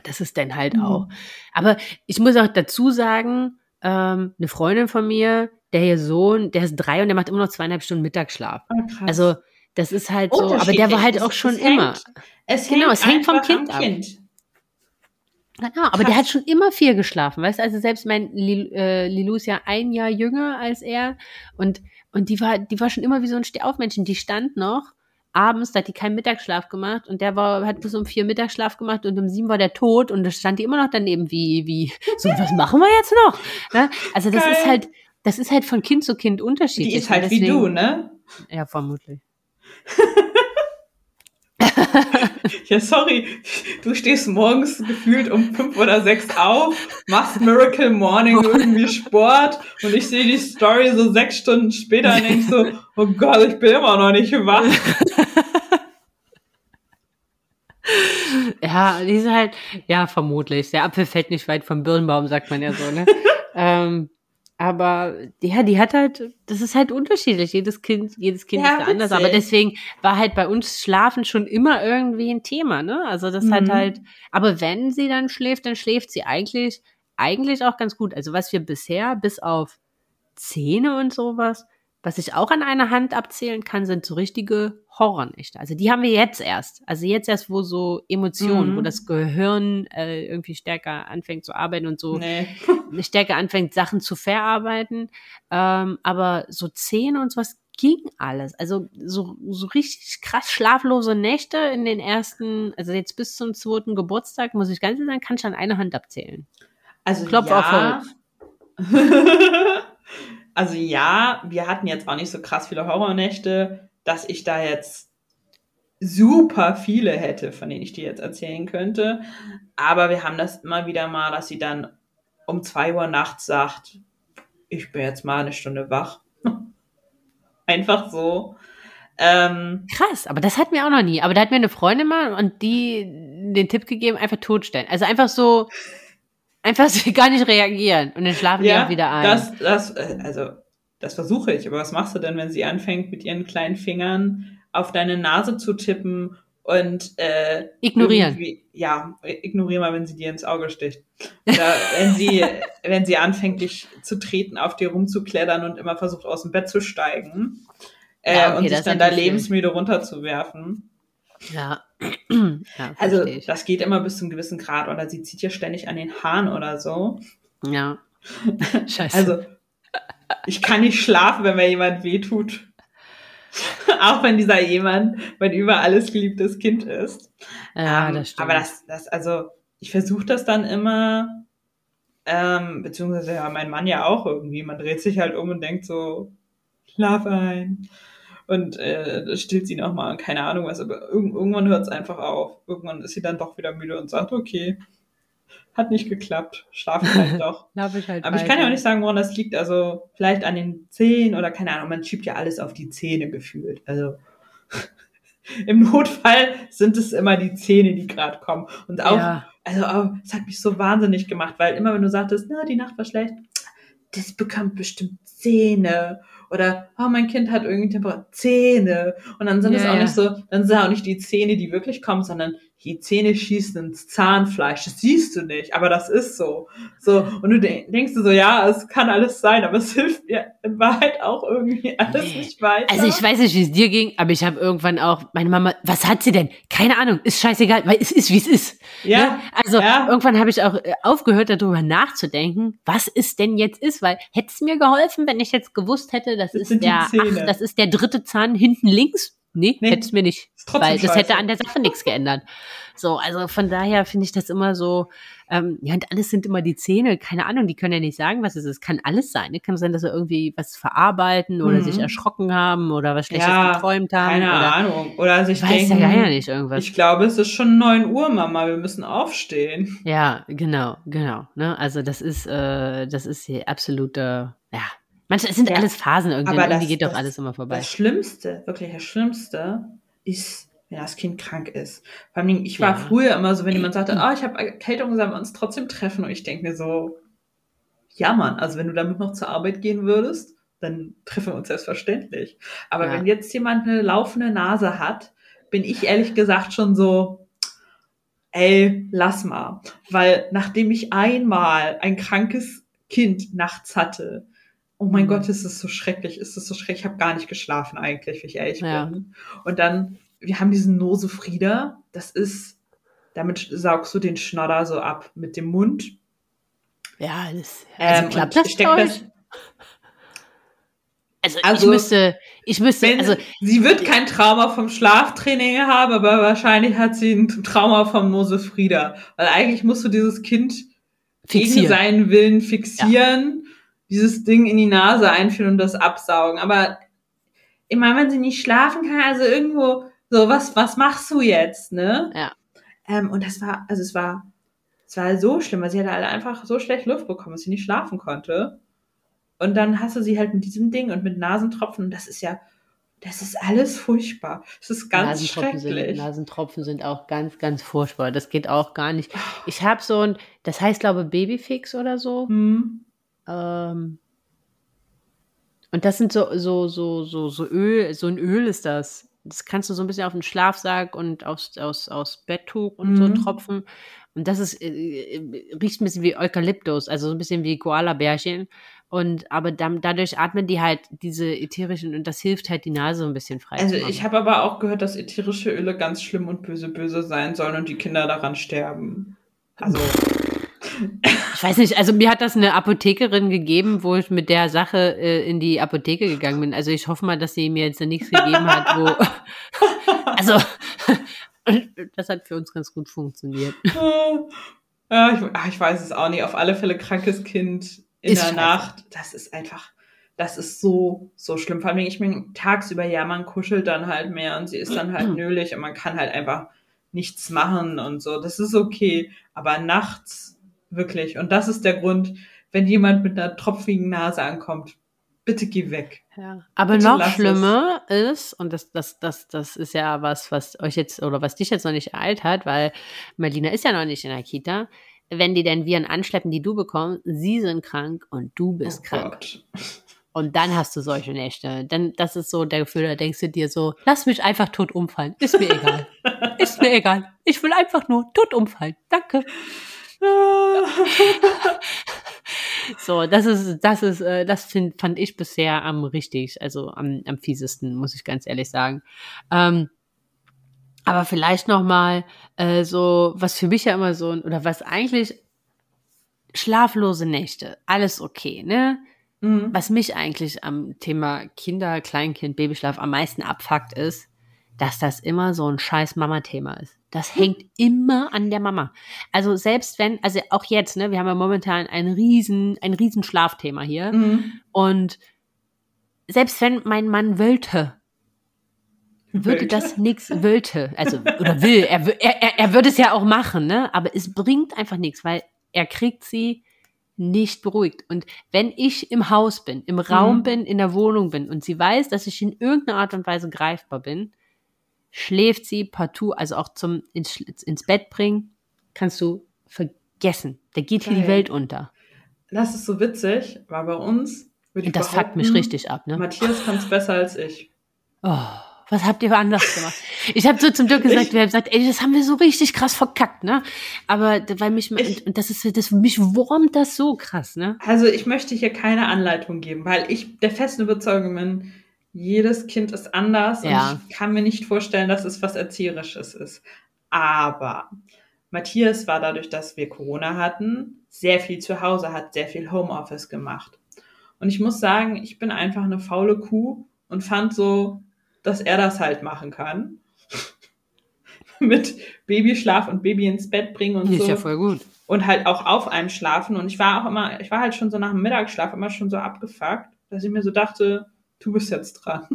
das ist dann halt Mhm. auch. Aber ich muss auch dazu sagen, ähm, eine Freundin von mir, der ihr Sohn, der ist drei und der macht immer noch zweieinhalb Stunden Mittagsschlaf. Krass. Also, das ist halt so, aber der war halt auch schon es immer. Hängt, es Genau, hängt es hängt vom Kind ab. Kind. Genau, aber der Krass. hat schon immer viel geschlafen, weißt du? Also selbst mein Lil, äh, Lilou ist ja ein Jahr jünger als er und und die war die war schon immer wie so ein Stehaufmännchen. Die stand noch abends, da hat die keinen Mittagsschlaf gemacht und der war hat bis um vier Mittagsschlaf gemacht und um sieben war der tot und da stand die immer noch daneben wie wie so was machen wir jetzt noch? Ne? Also das Geil. ist halt das ist halt von Kind zu Kind unterschiedlich. Die ist halt und wie deswegen- du, ne? Ja, vermutlich. Ja, sorry, du stehst morgens gefühlt um fünf oder sechs auf, machst Miracle Morning irgendwie Sport und ich sehe die Story so sechs Stunden später und denk so, oh Gott, ich bin immer noch nicht wach. Ja, die ist halt, ja, vermutlich. Der Apfel fällt nicht weit vom Birnbaum, sagt man ja so, ne? ähm, aber ja, die hat halt, das ist halt unterschiedlich. Jedes Kind, jedes Kind Ja, ist da anders. Aber deswegen war halt bei uns Schlafen schon immer irgendwie ein Thema, ne? Also das hat Mhm. halt, aber wenn sie dann schläft, dann schläft sie eigentlich, eigentlich auch ganz gut. Also was wir bisher, bis auf Zähne und sowas, was ich auch an einer Hand abzählen kann, sind so richtige Horrornächte. Also die haben wir jetzt erst. Also jetzt erst, wo so Emotionen, Mhm. wo das Gehirn äh, irgendwie stärker anfängt zu arbeiten und so Nee. stärker anfängt, Sachen zu verarbeiten. Ähm, aber so Zähne und sowas ging alles. Also so, so richtig krass schlaflose Nächte in den ersten, also jetzt bis zum zweiten Geburtstag, muss ich ganz ehrlich sagen, kann ich an einer Hand abzählen. Also Klopf auf ja. also ja, wir hatten jetzt auch nicht so krass viele Horrornächte, dass ich da jetzt super viele hätte, von denen ich dir jetzt erzählen könnte. Aber wir haben das immer wieder mal, dass sie dann um zwei Uhr nachts sagt, ich bin jetzt mal eine Stunde wach. Einfach so. Ähm, Krass, aber das hatten wir auch noch nie. Aber da hat mir eine Freundin mal und die den Tipp gegeben, einfach totstellen. Also einfach so, einfach so gar nicht reagieren und dann schlafen die ja, auch wieder ein. das, das, äh, also, das versuche ich. Aber was machst du denn, wenn sie anfängt, mit ihren kleinen Fingern auf deine Nase zu tippen und äh, Ignorieren. Ja, ignoriere mal, wenn sie dir ins Auge sticht. Oder wenn sie, wenn sie anfängt, dich zu treten, auf dir rumzuklettern und immer versucht, aus dem Bett zu steigen. Äh, Ja, okay, und sich dann da lebensmüde runterzuwerfen. Ja. ja Also, das geht immer bis zu einem gewissen Grad. Oder sie zieht dir ständig an den Haaren oder so. ja. Scheiße. Also, ich kann nicht schlafen, wenn mir jemand wehtut. Auch wenn dieser jemand mein über alles geliebtes Kind ist. ja, Ähm, das stimmt. Aber das, das, also, ich versuche das dann immer, ähm, beziehungsweise ja, mein Mann ja auch irgendwie. Man dreht sich halt um und denkt so, schlaf ein. Und äh, stillt sie nochmal und keine Ahnung was, aber irg irgendwann hört es einfach auf. Irgendwann ist sie dann doch wieder müde und sagt, okay, hat nicht geklappt, schlafen halt doch. Darf ich halt Aber ich kann ja auch nicht sagen, woran das liegt. Also vielleicht an den Zähnen oder keine Ahnung. Man schiebt ja alles auf die Zähne gefühlt. Also im Notfall sind es immer die Zähne, die gerade kommen. Und auch, Ja. also auch, es hat mich so wahnsinnig gemacht, weil immer wenn du sagtest, na, die Nacht war schlecht, das bekommt bestimmt Zähne. Oder, oh, mein Kind hat irgendwie Temperatur, Zähne. Und dann sind es Ja, auch ja. nicht so, dann sind es auch nicht die Zähne, die wirklich kommen, sondern die Zähne schießen ins Zahnfleisch. Das siehst du nicht, aber das ist so. So, und du denkst du so, ja, es kann alles sein, aber es hilft mir in Wahrheit auch irgendwie alles nee. nicht weiter. Also ich weiß nicht, wie es dir ging, aber ich habe irgendwann auch, meine Mama, was hat sie denn? Keine Ahnung, ist scheißegal, weil es ist, wie es ist. Ja. Ne? Also ja. irgendwann habe ich auch äh, aufgehört, darüber nachzudenken, was es denn jetzt ist, weil hätte es mir geholfen, wenn ich jetzt gewusst hätte, das, das ist der, ach, das ist der dritte Zahn hinten links Nee, nee hätte es mir nicht. Weil das hätte an der Sache nichts geändert. So, also von daher finde ich das immer so, ähm, ja, und alles sind immer die Zähne, keine Ahnung, die können ja nicht sagen, was es ist. Kann alles sein. Ne? Kann sein, dass sie irgendwie was verarbeiten oder mhm. sich erschrocken haben oder was Schlechtes ja, geträumt haben. Keine oder, Ahnung. Oder sich weiß denken, ja nicht irgendwas. Ich glaube, es ist schon neun Uhr, Mama, wir müssen aufstehen. Ja, genau, genau. Ne? Also das ist, äh, das ist die absolute, ja, Manche, es sind ja, alles Phasen irgendwie. Aber irgendwie das, geht doch das, alles immer vorbei. Das Schlimmste, wirklich das Schlimmste ist, wenn das Kind krank ist. Vor allem, ich war ja. früher immer so, wenn jemand sagte, oh, ich habe Erkältung, sollen wir uns trotzdem treffen? Und ich denke mir so, ja Mann, also wenn du damit noch zur Arbeit gehen würdest, dann treffen wir uns selbstverständlich. Aber ja. wenn jetzt jemand eine laufende Nase hat, bin ich ehrlich gesagt schon so, ey, lass mal. Weil nachdem ich einmal ein krankes Kind nachts hatte, oh mein mhm. Gott, ist es so schrecklich, ist es so schrecklich. Ich habe gar nicht geschlafen eigentlich, wenn ich ehrlich ja. bin. Und dann, wir haben diesen Nosefrieder, das ist, damit saugst du den Schnodder so ab mit dem Mund. Ja, das, also ähm, klappt das, das also, also, ich müsste, ich müsste, wenn, also. Sie wird kein Trauma vom Schlaftraining haben, aber wahrscheinlich hat sie ein Trauma vom Nosefrieder. Weil eigentlich musst du dieses Kind fixieren. gegen seinen Willen fixieren. Ja dieses Ding in die Nase einführen und das absaugen. Aber immer wenn sie nicht schlafen kann, also irgendwo so, was, was machst du jetzt, ne? Ja. Ähm, und das war, also es war, es war so schlimm, weil sie hatte halt einfach so schlecht Luft bekommen, dass sie nicht schlafen konnte. Und dann hast du sie halt mit diesem Ding und mit Nasentropfen und das ist ja, das ist alles furchtbar. Das ist ganz Nasentropfen schrecklich. Sind, Nasentropfen sind auch ganz, ganz furchtbar. Das geht auch gar nicht. Ich habe so ein, das heißt glaube Babyfix oder so. Hm. Ähm, und das sind so, so, so, so, so Öl, so ein Öl ist das. Das kannst du so ein bisschen auf den Schlafsack und aus, aus, aus Betttuch und mhm. so tropfen. Und das ist, äh, äh, riecht ein bisschen wie Eukalyptus, also so ein bisschen wie Koala-Bärchen. Und aber dann, dadurch atmen die halt diese ätherischen und das hilft halt die Nase so ein bisschen frei. Also ich habe aber auch gehört, dass ätherische Öle ganz schlimm und böse böse sein sollen und die Kinder daran sterben. Also ich weiß nicht, also mir hat das eine Apothekerin gegeben, wo ich mit der Sache äh, in die Apotheke gegangen bin. Also ich hoffe mal, dass sie mir jetzt nichts gegeben hat, wo. also, das hat für uns ganz gut funktioniert. Ja, ich, ach, ich weiß es auch nicht. Auf alle Fälle krankes Kind in ist der scheiße. Nacht. Das ist einfach, das ist so, so schlimm. Vor allem, ich bin tagsüber, ja, man kuschelt dann halt mehr und sie ist dann halt nölig und man kann halt einfach nichts machen und so. Das ist okay. Aber nachts Wirklich. Und das ist der Grund, wenn jemand mit einer tropfigen Nase ankommt, bitte geh weg. Ja. Aber bitte noch schlimmer es. ist, und das, das, das, das ist ja was, was euch jetzt oder was dich jetzt noch nicht ereilt hat, weil Marlina ist ja noch nicht in der Kita. Wenn die denn Viren anschleppen, die du bekommst, sie sind krank und du bist oh krank. Gott. Und dann hast du solche Nächte. Dann, das ist so der Gefühl, da denkst du dir so, lass mich einfach tot umfallen. Ist mir egal. ist mir egal. Ich will einfach nur tot umfallen. Danke. so, das ist, das ist, äh, das find, fand ich bisher am richtig, also am, am fiesesten, muss ich ganz ehrlich sagen. Ähm, aber vielleicht noch mal äh, so, was für mich ja immer so, oder was eigentlich schlaflose Nächte, alles okay, ne? Mhm. Was mich eigentlich am Thema Kinder, Kleinkind, Babyschlaf am meisten abfuckt ist, dass das immer so ein scheiß Mama-Thema ist. Das hängt immer an der Mama. Also selbst wenn, also auch jetzt, ne, wir haben ja momentan ein riesen, ein riesen Schlafthema hier. Mhm. Und selbst wenn mein Mann wollte, würde Wölte? das nichts, wollte, also, oder will, er, er, er würde es ja auch machen, ne, aber es bringt einfach nichts, weil er kriegt sie nicht beruhigt. Und wenn ich im Haus bin, im Raum mhm. bin, in der Wohnung bin und sie weiß, dass ich in irgendeiner Art und Weise greifbar bin, schläft sie partout, also auch zum ins, ins Bett bringen, kannst du vergessen. Da geht hier die Welt unter. Das ist so witzig, weil bei uns würde ich Das fuckt mich richtig ab, ne? Matthias kann es besser als ich. Oh, was habt ihr anders gemacht? Ich habe so zum Dirk gesagt, wir haben gesagt, ey, das haben wir so richtig krass verkackt, ne? Aber weil mich, ich, und das ist, das mich wurmt das so krass, ne? Also ich möchte hier keine Anleitung geben, weil ich der festen Überzeugung bin, jedes Kind ist anders ja. und ich kann mir nicht vorstellen, dass es was Erzieherisches ist. Aber Matthias war dadurch, dass wir Corona hatten, sehr viel zu Hause, hat sehr viel Homeoffice gemacht. Und ich muss sagen, ich bin einfach eine faule Kuh und fand so, dass er das halt machen kann. Mit Babyschlaf und Baby ins Bett bringen und ist so. Ist ja voll gut. Und halt auch auf einem schlafen. Und ich war auch immer, ich war halt schon so nach dem Mittagsschlaf immer schon so abgefuckt, dass ich mir so dachte, du bist jetzt dran.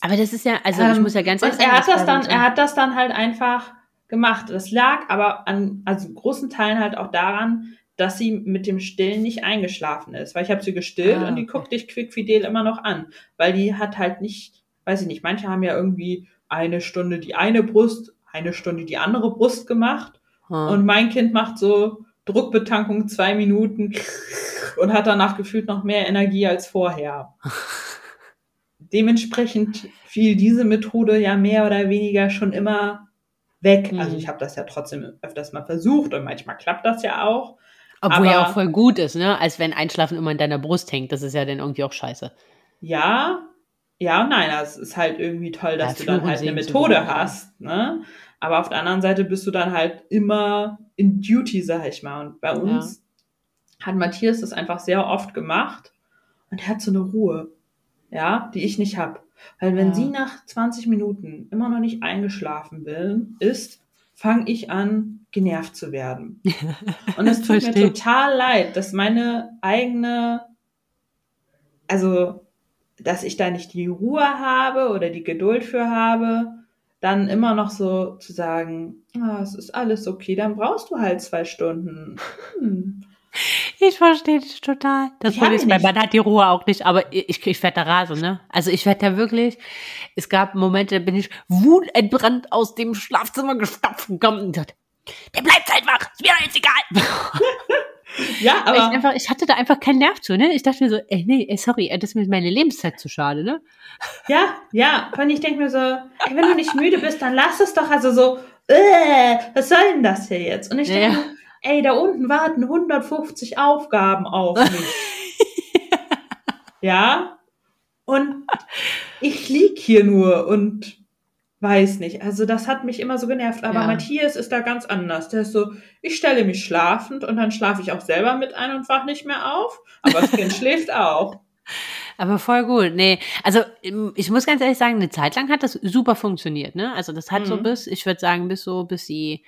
Aber das ist ja, also ich ähm, muss ja ganz ehrlich sagen. Er hat das dann, er hat das dann halt einfach gemacht. Das lag aber an, also großen Teilen halt auch daran, dass sie mit dem Stillen nicht eingeschlafen ist. Weil ich habe sie gestillt ah, und die guckt dich quickfidel immer noch an. Weil die hat halt nicht, weiß ich nicht, manche haben ja irgendwie eine Stunde die eine Brust, eine Stunde die andere Brust gemacht. Ah. Und mein Kind macht so Druckbetankung zwei Minuten und hat danach gefühlt noch mehr Energie als vorher. Dementsprechend fiel diese Methode ja mehr oder weniger schon immer weg. Mhm. Also ich habe das ja trotzdem öfters mal versucht und manchmal klappt das ja auch. Obwohl aber, ja auch voll gut ist, ne? Als wenn Einschlafen immer in deiner Brust hängt. Das ist ja dann irgendwie auch scheiße. Ja, ja und nein. Es ist halt irgendwie toll, dass ja, du dann halt eine Methode hast, ne? Aber auf der anderen Seite bist du dann halt immer in Duty, sag ich mal. Und bei uns ja. hat Matthias das einfach sehr oft gemacht und er hat so eine Ruhe, ja, die ich nicht hab. Weil wenn ja. sie nach 20 Minuten immer noch nicht eingeschlafen will, ist, fange ich an, genervt zu werden. Und es tut mir total leid, dass meine eigene, also, dass ich da nicht die Ruhe habe oder die Geduld für habe, dann immer noch so zu sagen, ah, es ist alles okay, dann brauchst du halt zwei Stunden. Hm. Ich verstehe dich total. Das Problem ist, mein Mann hat die Ruhe auch nicht, aber ich, ich werde da rasen, ne? Also ich werde da wirklich, es gab Momente, da bin ich wutentbrannt aus dem Schlafzimmer gestopft gekommen und gesagt, der bleibt halt wach, ist mir doch jetzt egal. ja, aber. Ich, einfach, ich hatte da einfach keinen Nerv zu, ne? Ich dachte mir so, ey, nee, ey, sorry, das ist mir meine Lebenszeit zu schade, ne? Ja, ja. Und ich denke mir so, ey, wenn du nicht müde bist, dann lass es doch, also so, äh, was soll denn das hier jetzt? Und ich denke, ja ey, da unten warten 150 Aufgaben auf mich. ja? Und ich lieg hier nur und weiß nicht. Also das hat mich immer so genervt. Aber ja. Matthias ist da ganz anders. Der ist so, ich stelle mich schlafend und dann schlafe ich auch selber mit ein und wach nicht mehr auf. Aber das Kind schläft auch. Aber voll gut. Nee, also ich muss ganz ehrlich sagen, eine Zeit lang hat das super funktioniert, ne? Also das hat mhm. so bis, ich würde sagen, bis so, bis sie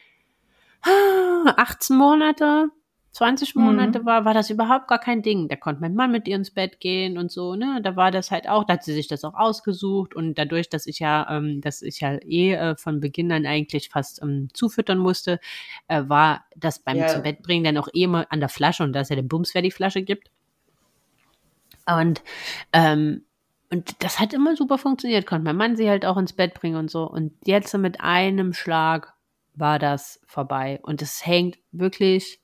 18 Monate, 20 Monate mhm. war, war das überhaupt gar kein Ding. Da konnte mein Mann mit ihr ins Bett gehen und so, ne? Da war das halt auch, da hat sie sich das auch ausgesucht und dadurch, dass ich ja, ähm, dass ich ja eh äh, von Beginn an eigentlich fast ähm, zufüttern musste, äh, war das beim ja. zum Bett bringen dann auch eh immer an der Flasche und da ist ja der Bums, wer die Flasche gibt. Und ähm, und das hat immer super funktioniert, konnte mein Mann sie halt auch ins Bett bringen und so. Und jetzt mit einem Schlag war das vorbei. Und es hängt wirklich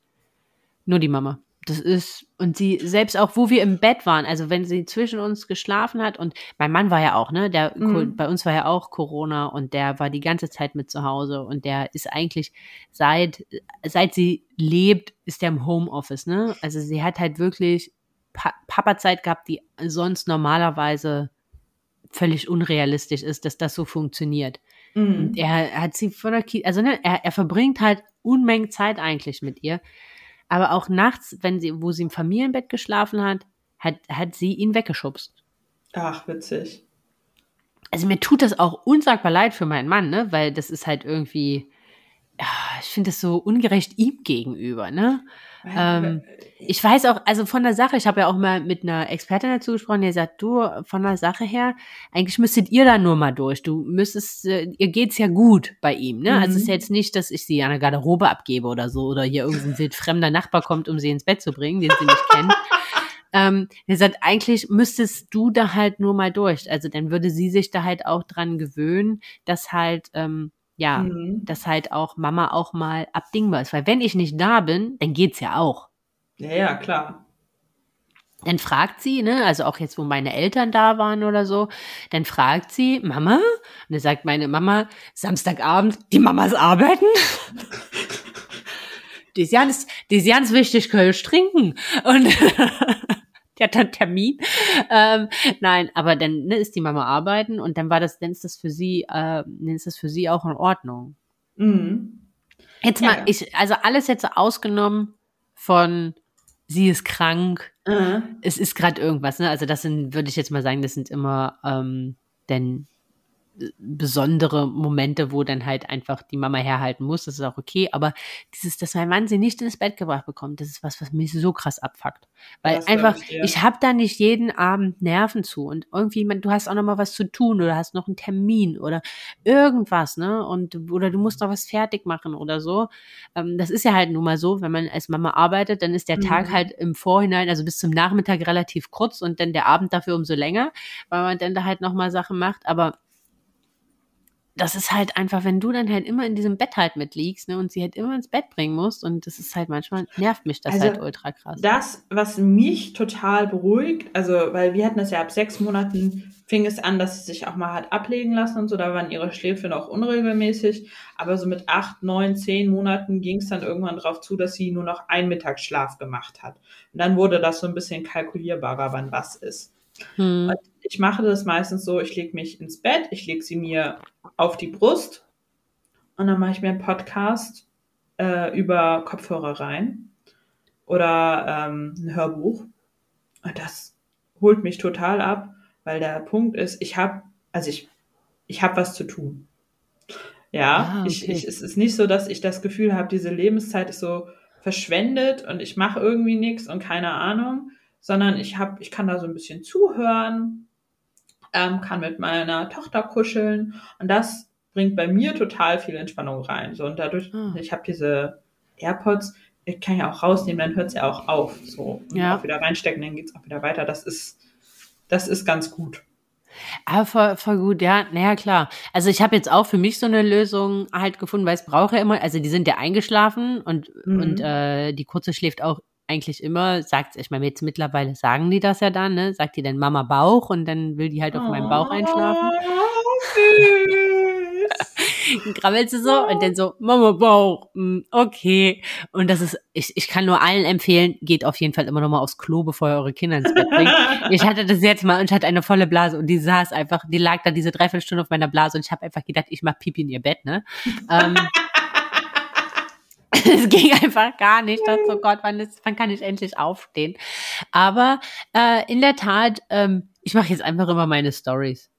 nur die Mama. Das ist, und sie, selbst auch, wo wir im Bett waren, also wenn sie zwischen uns geschlafen hat, und mein Mann war ja auch, ne, der, mhm. bei uns war ja auch Corona und der war die ganze Zeit mit zu Hause und der ist eigentlich seit, seit sie lebt, ist der im Homeoffice, ne? Also sie hat halt wirklich pa Papa-Zeit gehabt, die sonst normalerweise völlig unrealistisch ist, dass das so funktioniert. Mhm. Er hat sie von der Kita, also ne, er, er verbringt halt Unmengen Zeit eigentlich mit ihr. Aber auch nachts, wenn sie, wo sie im Familienbett geschlafen hat, hat, hat sie ihn weggeschubst. Ach, witzig. Also mir tut das auch unsagbar leid für meinen Mann, ne? Weil das ist halt irgendwie, ich finde das so ungerecht ihm gegenüber, ne? Ähm, ich weiß auch, also von der Sache, ich habe ja auch mal mit einer Expertin dazu gesprochen, die sagt, du, von der Sache her, eigentlich müsstet ihr da nur mal durch. Du müsstest, äh, ihr geht's ja gut bei ihm, ne? Mhm. Also es ist mhm. jetzt nicht, dass ich sie an der Garderobe abgebe oder so, oder hier irgendein wildfremder Nachbar kommt, um sie ins Bett zu bringen, den sie nicht kennt. Ähm, er sagt, eigentlich müsstest du da halt nur mal durch. Also dann würde sie sich da halt auch dran gewöhnen, dass halt, ähm, ja, mhm. dass halt auch Mama auch mal abdingbar ist. Weil wenn ich nicht da bin, dann geht's ja auch. Ja, ja, klar. dann fragt sie, ne, also auch jetzt, wo meine Eltern da waren oder so, dann fragt sie, Mama? Und dann sagt meine Mama, Samstagabend, die Mamas arbeiten? die ist ganz, die ist ganz wichtig, Kölsch trinken. Und die hat dann Termin. Ähm, nein, aber dann ne, ist die Mama arbeiten und dann war das, dann ist das für sie, äh, dann ist das für sie auch in Ordnung. Mhm. Jetzt mal, ja. ich, also alles jetzt ausgenommen von sie ist krank, Mhm. es ist gerade irgendwas, ne? Also das sind, würde ich jetzt mal sagen, das sind immer ähm, denn besondere Momente, wo dann halt einfach die Mama herhalten muss, das ist auch okay, aber dieses, dass mein Mann sie nicht ins Bett gebracht bekommt, das ist was, was mich so krass abfuckt. Weil Das einfach, ich dir. ich habe da nicht jeden Abend Nerven zu und irgendwie, man, du hast auch noch mal was zu tun oder hast noch einen Termin oder irgendwas, ne? Und oder du musst noch was fertig machen oder so. Ähm, das ist ja halt nun mal so, wenn man als Mama arbeitet, dann ist der Tag Mhm. halt im Vorhinein, also bis zum Nachmittag relativ kurz und dann der Abend dafür umso länger, weil man dann da halt noch mal Sachen macht, aber das ist halt einfach, wenn du dann halt immer in diesem Bett halt mitliegst, ne, und sie halt immer ins Bett bringen musst und das ist halt manchmal nervt mich das Also, halt ultra krass. Das, was mich total beruhigt, also, weil wir hatten das ja ab sechs Monaten, fing es an, dass sie sich auch mal hat ablegen lassen und so, da waren ihre Schläfe noch unregelmäßig, aber so mit acht, neun, zehn Monaten ging es dann irgendwann drauf zu, dass sie nur noch einen Mittagsschlaf gemacht hat. Und dann wurde das so ein bisschen kalkulierbarer, wann was ist. Hm. Ich mache das meistens so, ich lege mich ins Bett, ich lege sie mir auf die Brust und dann mache ich mir einen Podcast äh, über Kopfhörer rein oder ähm, ein Hörbuch. Und das holt mich total ab, weil der Punkt ist, ich habe, also ich, ich habe was zu tun. Ja, Ah, ich, okay. ich, es ist nicht so, dass ich das Gefühl habe, diese Lebenszeit ist so verschwendet und ich mache irgendwie nichts und keine Ahnung, sondern ich habe, ich kann da so ein bisschen zuhören, ähm, kann mit meiner Tochter kuscheln und das bringt bei mir total viel Entspannung rein. So und dadurch, Ah. ich habe diese AirPods, ich kann ja auch rausnehmen, dann hört es ja auch auf. So und Ja. auch wieder reinstecken, dann geht's auch wieder weiter. Das ist, das ist ganz gut. Ah, voll, voll gut, ja, naja, klar. Also ich habe jetzt auch für mich so eine Lösung halt gefunden, weil es braucht ja immer, also die sind ja eingeschlafen und, Mhm. und äh, die Kurze schläft auch eigentlich immer, sagt, ich meine, jetzt mittlerweile sagen die das ja dann, ne? Sagt die dann Mama Bauch und dann will die halt auf meinem Bauch einschlafen. Oh, süß. Dann krabbelt sie so und dann so, Mama Bauch, mm, okay. Und das ist, ich, ich kann nur allen empfehlen, geht auf jeden Fall immer noch mal aufs Klo, bevor ihr eure Kinder ins Bett bringt. Ich hatte das jetzt mal und ich hatte eine volle Blase und die saß einfach, die lag da diese Dreiviertelstunde auf meiner Blase und ich habe einfach gedacht, ich mach Pipi in ihr Bett, ne? Ähm, es ging einfach gar nicht. Ich dachte, oh Gott, wann, ist, wann kann ich endlich aufstehen? Aber äh, in der Tat, ähm, ich mache jetzt einfach immer meine Stories.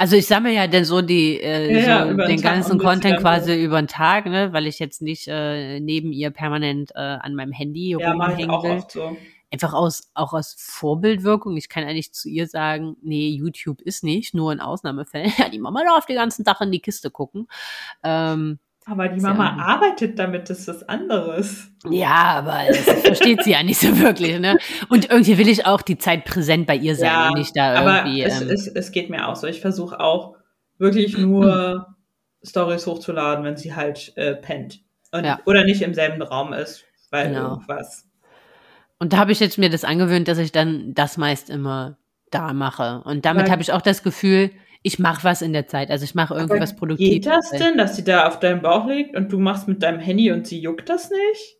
Also ich sammle ja dann so die äh, Ja, so den Tag ganzen Content quasi über den Tag, ne, weil ich jetzt nicht äh, neben ihr permanent äh, an meinem Handy Ja, rumhängen auch will oft so. einfach aus, auch aus Vorbildwirkung. Ich kann eigentlich zu ihr sagen, nee, YouTube ist nicht, nur in Ausnahmefällen. Ja, die Mama darf den ganzen Tag in die Kiste gucken. Ähm, Aber die ja Mama auch- arbeitet damit, das ist was anderes. ja, aber das versteht sie ja nicht so wirklich, ne? Und irgendwie will ich auch die Zeit präsent bei ihr sein Ja, und nicht da Aber irgendwie. es, ähm, es, es geht mir auch so. Ich versuche auch wirklich nur Stories hochzuladen, wenn sie halt äh, pennt. Und, Ja. Oder nicht im selben Raum ist, weil Genau. irgendwas. und da habe ich jetzt mir das angewöhnt, dass ich dann das meist immer da mache. Und damit habe ich auch das Gefühl, ich mache was in der Zeit. Also ich mache irgendwie Aber was Produktives. Geht das denn, dass sie da auf deinem Bauch liegt und du machst mit deinem Handy und sie juckt das nicht?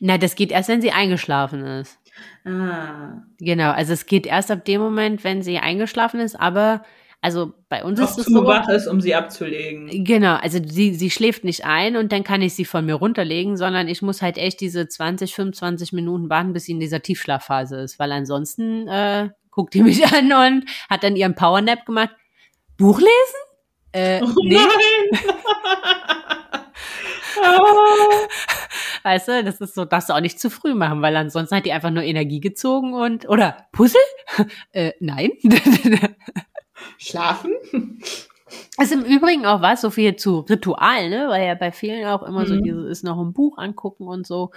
Na, das geht erst, wenn sie eingeschlafen ist. Ah. Genau, also es geht erst ab dem Moment, wenn sie eingeschlafen ist, aber also bei uns Auch ist es so. wach ist, um sie abzulegen. Genau, also sie, sie schläft nicht ein und dann kann ich sie von mir runterlegen, sondern ich muss halt echt diese 20, 25 Minuten warten, bis sie in dieser Tiefschlafphase ist, weil ansonsten äh, guckt die mich an und hat dann ihren Powernap gemacht. Buch lesen? Äh, Oh nee, nein! oh. weißt du, das ist so, darfst du auch nicht zu früh machen, weil ansonsten hat die einfach nur Energie gezogen und, oder Puzzle? äh, nein. Schlafen? ist im Übrigen auch was, so viel zu Ritual, ne? Weil ja bei vielen auch immer so Mhm. dieses ist noch ein Buch angucken und so.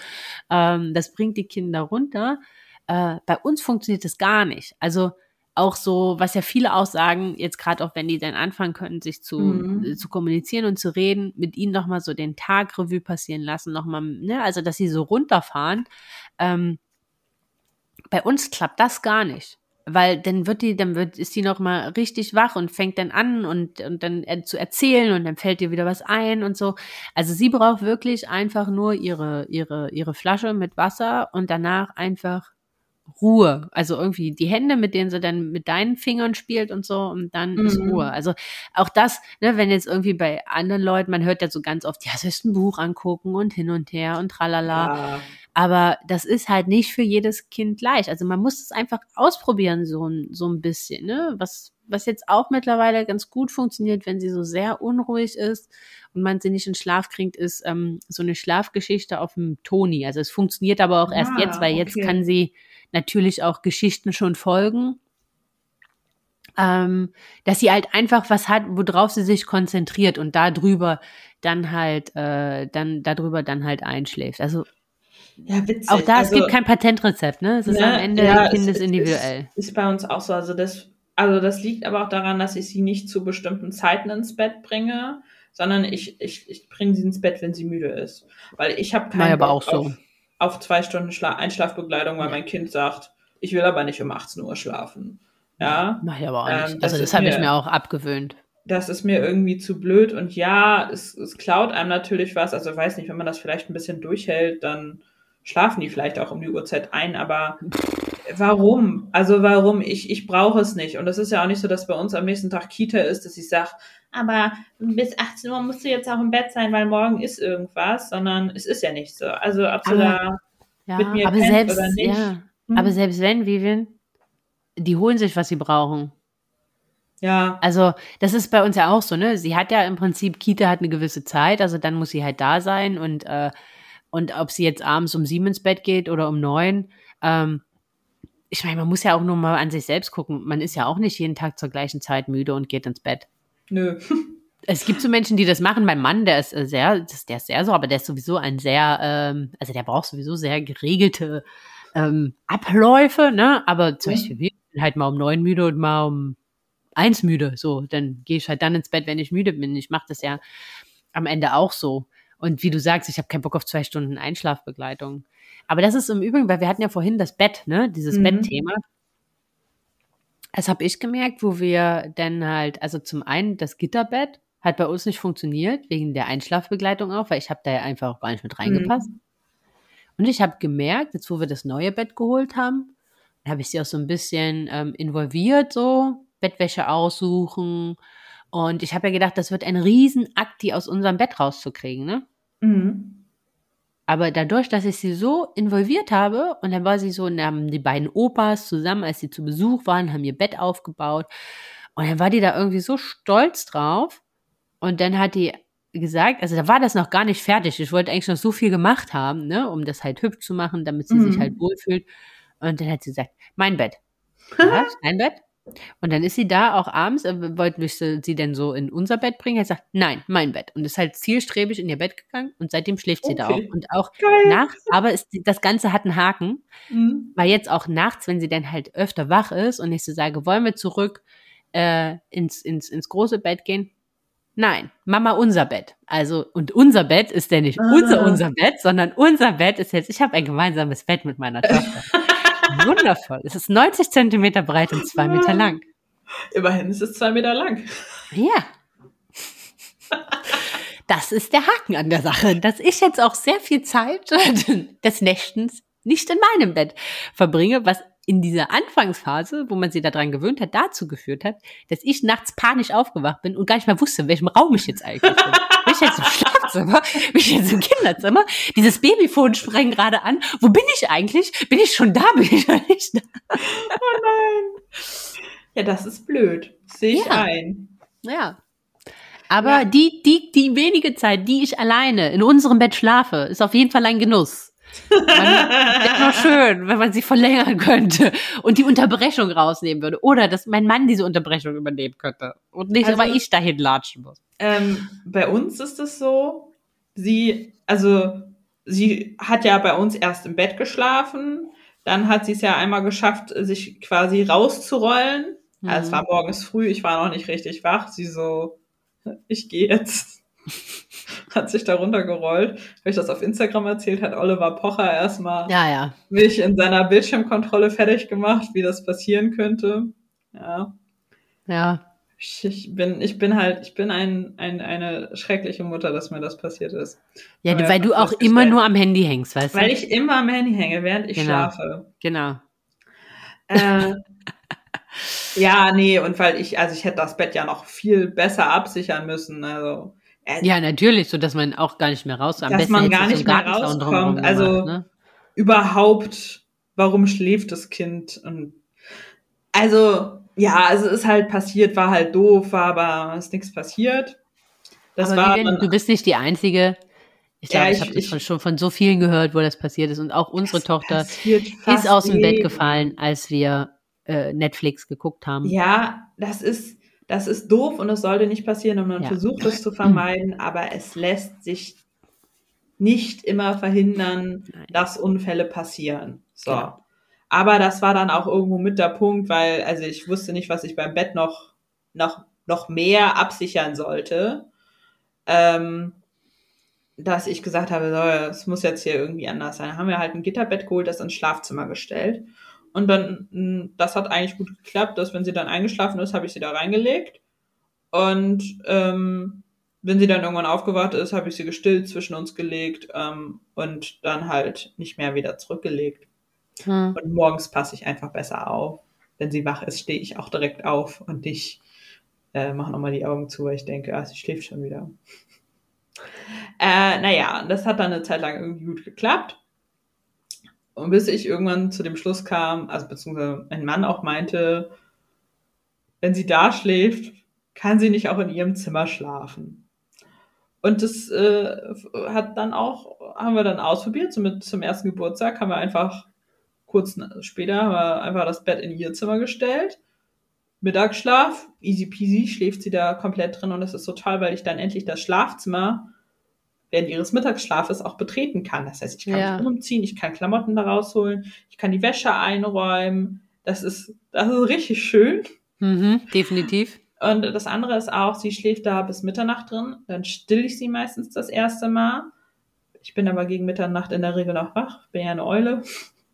Ähm, das bringt die Kinder runter. Äh, bei uns funktioniert das gar nicht. Also auch so, was ja viele auch sagen, jetzt gerade auch wenn die dann anfangen können, sich zu, Mhm. äh, zu kommunizieren und zu reden, mit ihnen nochmal so den Tag Revue passieren lassen, nochmal, ne, also dass sie so runterfahren. Ähm, bei uns klappt das gar nicht. Weil dann wird die, dann wird, ist die noch mal richtig wach und fängt dann an und, und dann äh, zu erzählen und dann fällt ihr wieder was ein und so. Also sie braucht wirklich einfach nur ihre, ihre, ihre Flasche mit Wasser und danach einfach Ruhe. Also irgendwie die Hände, mit denen sie dann mit deinen Fingern spielt und so und dann mhm. ist Ruhe. Also auch das, ne, wenn jetzt irgendwie bei anderen Leuten, man hört ja so ganz oft, ja, sollst ein Buch angucken und hin und her und tralala. Ja. Aber das ist halt nicht für jedes Kind gleich. Also man muss es einfach ausprobieren, so ein, so ein bisschen, ne? Was, was jetzt auch mittlerweile ganz gut funktioniert, wenn sie so sehr unruhig ist und man sie nicht in Schlaf kriegt, ist ähm, so eine Schlafgeschichte auf dem Toni. Also es funktioniert aber auch ah, erst jetzt, weil okay. jetzt kann sie natürlich auch Geschichten schon folgen. Ähm, dass sie halt einfach was hat, worauf sie sich konzentriert und darüber dann halt, äh, dann darüber dann halt einschläft. Also ja, witzig. Auch da, also, es gibt kein Patentrezept, ne? Es ist ne, am Ende ja, kindesindividuell. Ist, ist bei uns auch so. Also das, also das liegt aber auch daran, dass ich sie nicht zu bestimmten Zeiten ins Bett bringe, sondern ich, ich, ich bringe sie ins Bett, wenn sie müde ist. Weil ich habe keinen Bock auch so. auf, auf zwei Stunden Schla Einschlafbegleitung, weil mein Kind sagt, ich will aber nicht um 18 Uhr schlafen. Ja. Mach ich aber auch nicht. Ähm, also das habe ich mir auch abgewöhnt. Das ist mir irgendwie zu blöd und ja, es, es klaut einem natürlich was. Also weiß nicht, wenn man das vielleicht ein bisschen durchhält, dann schlafen die vielleicht auch um die Uhrzeit ein, aber warum? Also warum? Ich, ich brauche es nicht. Und es ist ja auch nicht so, dass bei uns am nächsten Tag Kita ist, dass ich sage, aber bis 18 Uhr musst du jetzt auch im Bett sein, weil morgen ist irgendwas, sondern es ist ja nicht so. Also ob du da ja, mit mir aber selbst, oder nicht. Ja, hm? Aber selbst wenn, Vivian, die holen sich, was sie brauchen. Ja. Also, das ist bei uns ja auch so, ne? Sie hat ja im Prinzip, Kita hat eine gewisse Zeit, also dann muss sie halt da sein und, äh, und ob sie jetzt abends um sieben ins Bett geht oder um neun, ähm, ich meine, man muss ja auch nur mal an sich selbst gucken. Man ist ja auch nicht jeden Tag zur gleichen Zeit müde und geht ins Bett. Nö. Es gibt so Menschen, die das machen. Mein Mann, der ist äh, sehr, der ist sehr so, aber der ist sowieso ein sehr, ähm, also der braucht sowieso sehr geregelte ähm, Abläufe, ne? Aber zum Beispiel, wir sind halt mal um neun müde und mal um eins müde. So, dann gehe ich halt dann ins Bett, wenn ich müde bin. Ich mache das ja am Ende auch so. Und wie du sagst, ich habe keinen Bock auf zwei Stunden Einschlafbegleitung. Aber das ist im Übrigen, weil wir hatten ja vorhin das Bett, ne? Dieses mhm. Bettthema. Das habe ich gemerkt, wo wir dann halt, also zum einen das Gitterbett hat bei uns nicht funktioniert, wegen der Einschlafbegleitung auch, weil ich habe da ja einfach auch gar nicht mit reingepasst. Mhm. Und ich habe gemerkt, jetzt wo wir das neue Bett geholt haben, habe ich sie auch so ein bisschen ähm, involviert, so Bettwäsche aussuchen. Und ich habe ja gedacht, das wird ein Riesenakt, die aus unserem Bett rauszukriegen, ne? Mhm. Aber dadurch, dass ich sie so involviert habe, und dann war sie so, und haben die beiden Opas zusammen, als sie zu Besuch waren, haben ihr Bett aufgebaut. Und dann war die da irgendwie so stolz drauf. Und dann hat die gesagt, also da war das noch gar nicht fertig. Ich wollte eigentlich noch so viel gemacht haben, ne, um das halt hübsch zu machen, damit sie mhm. sich halt wohlfühlt. Und dann hat sie gesagt, mein Bett. Ja, dein Bett? Und dann ist sie da auch abends, äh, wollte sie denn so in unser Bett bringen? Er sagt, nein, mein Bett. Und ist halt zielstrebig in ihr Bett gegangen und seitdem schläft sie okay. da auch. Und auch Geil. nachts, aber ist, das Ganze hat einen Haken, mhm. weil jetzt auch nachts, wenn sie dann halt öfter wach ist und ich so sage, wollen wir zurück äh, ins, ins, ins große Bett gehen? Nein, Mama unser Bett. Also, und unser Bett ist ja nicht ah. unser unser Bett, sondern unser Bett ist jetzt, ich habe ein gemeinsames Bett mit meiner Tochter. Wundervoll. Es ist 90 Zentimeter breit und zwei Meter lang. Immerhin ist es zwei Meter lang. Ja. Das ist der Haken an der Sache, dass ich jetzt auch sehr viel Zeit des Nächtens nicht in meinem Bett verbringe, was in dieser Anfangsphase, wo man sie daran gewöhnt hat, dazu geführt hat, dass ich nachts panisch aufgewacht bin und gar nicht mehr wusste, in welchem Raum ich jetzt eigentlich bin. Bin ich jetzt im Schlafzimmer? Bin ich jetzt im Kinderzimmer? Dieses Babyfon sprengt gerade an. Wo bin ich eigentlich? Bin ich schon da? Bin ich noch nicht da? Oh nein. Ja, das ist blöd. Sehe ich ja. ein. Ja. Aber ja. die, die, die wenige Zeit, die ich alleine in unserem Bett schlafe, ist auf jeden Fall ein Genuss. Wäre noch schön, wenn man sie verlängern könnte und die Unterbrechung rausnehmen würde. Oder dass mein Mann diese Unterbrechung übernehmen könnte und nicht, also, aber ich dahin latschen muss. Ähm, bei uns ist es so, sie, also sie hat ja bei uns erst im Bett geschlafen, dann hat sie es ja einmal geschafft, sich quasi rauszurollen. Mhm. Also es war morgens früh, ich war noch nicht richtig wach. Sie so, ich gehe jetzt. hat sich da runtergerollt. Habe ich das auf Instagram erzählt, hat Oliver Pocher erstmal Ja, ja. mich in seiner Bildschirmkontrolle fertig gemacht, wie das passieren könnte. Ja. Ja. Ich, ich bin, ich bin halt, ich bin ein, ein, eine schreckliche Mutter, dass mir das passiert ist. Ja, weil das du auch immer nur am Handy hängst, weißt du? Weil ich immer am Handy hänge, während ich Genau. schlafe. genau. Äh, ja, nee, und weil ich, also ich hätte das Bett ja noch viel besser absichern müssen. Also, Ja, natürlich, so dass man auch gar nicht mehr raus. Am Dass besten man gar nicht mehr rauskommt. Also- gemacht, ne? überhaupt, warum schläft das Kind? Und also, ja, also ist halt passiert, war halt doof, war aber ist nichts passiert. Das Aber war dann, du bist nicht die Einzige. Ich Ja, glaube, ich, ich- habe das von, schon von so vielen gehört, wo das passiert ist. Und auch unsere Tochter ist aus dem Bett gefallen, als wir äh, Netflix geguckt haben. Ja, das ist, das ist doof und es sollte nicht passieren und man Ja. versucht es zu vermeiden, aber es lässt sich nicht immer verhindern, Nein. dass Unfälle passieren. So. Genau. Aber das war dann auch irgendwo mit der Punkt, weil, also ich wusste nicht, was ich beim Bett noch, noch, noch mehr absichern sollte. Ähm, dass ich gesagt habe, so, es muss jetzt hier irgendwie anders sein. Dann haben wir halt ein Gitterbett geholt, das ins Schlafzimmer gestellt. Und dann, mh, das hat eigentlich gut geklappt, dass wenn sie dann eingeschlafen ist, habe ich sie da reingelegt. Und ähm, wenn sie dann irgendwann aufgewacht ist, habe ich sie gestillt zwischen uns gelegt ähm, und dann halt nicht mehr wieder zurückgelegt. Hm. Und morgens passe ich einfach besser auf. Wenn sie wach ist, stehe ich auch direkt auf und ich äh, mache nochmal die Augen zu, weil ich denke, ah, sie schläft schon wieder. Äh, naja, das hat dann eine Zeit lang irgendwie gut geklappt. Und bis ich irgendwann zu dem Schluss kam, also beziehungsweise mein Mann auch meinte, wenn sie da schläft, kann sie nicht auch in ihrem Zimmer schlafen. Und das äh, hat dann auch, haben wir dann ausprobiert, so mit zum ersten Geburtstag haben wir einfach kurz später haben wir einfach das Bett in ihr Zimmer gestellt. Mittagsschlaf, easy peasy, schläft sie da komplett drin und das ist so toll, weil ich dann endlich das Schlafzimmer während ihres Mittagsschlafes auch betreten kann. Das heißt, ich kann Ja. mich umziehen, ich kann Klamotten da rausholen, ich kann die Wäsche einräumen. Das ist, das ist richtig schön. Mhm, definitiv. Und das andere ist auch, sie schläft da bis Mitternacht drin. Dann still ich sie meistens das erste Mal. Ich bin aber gegen Mitternacht in der Regel noch wach. Bin ja eine Eule.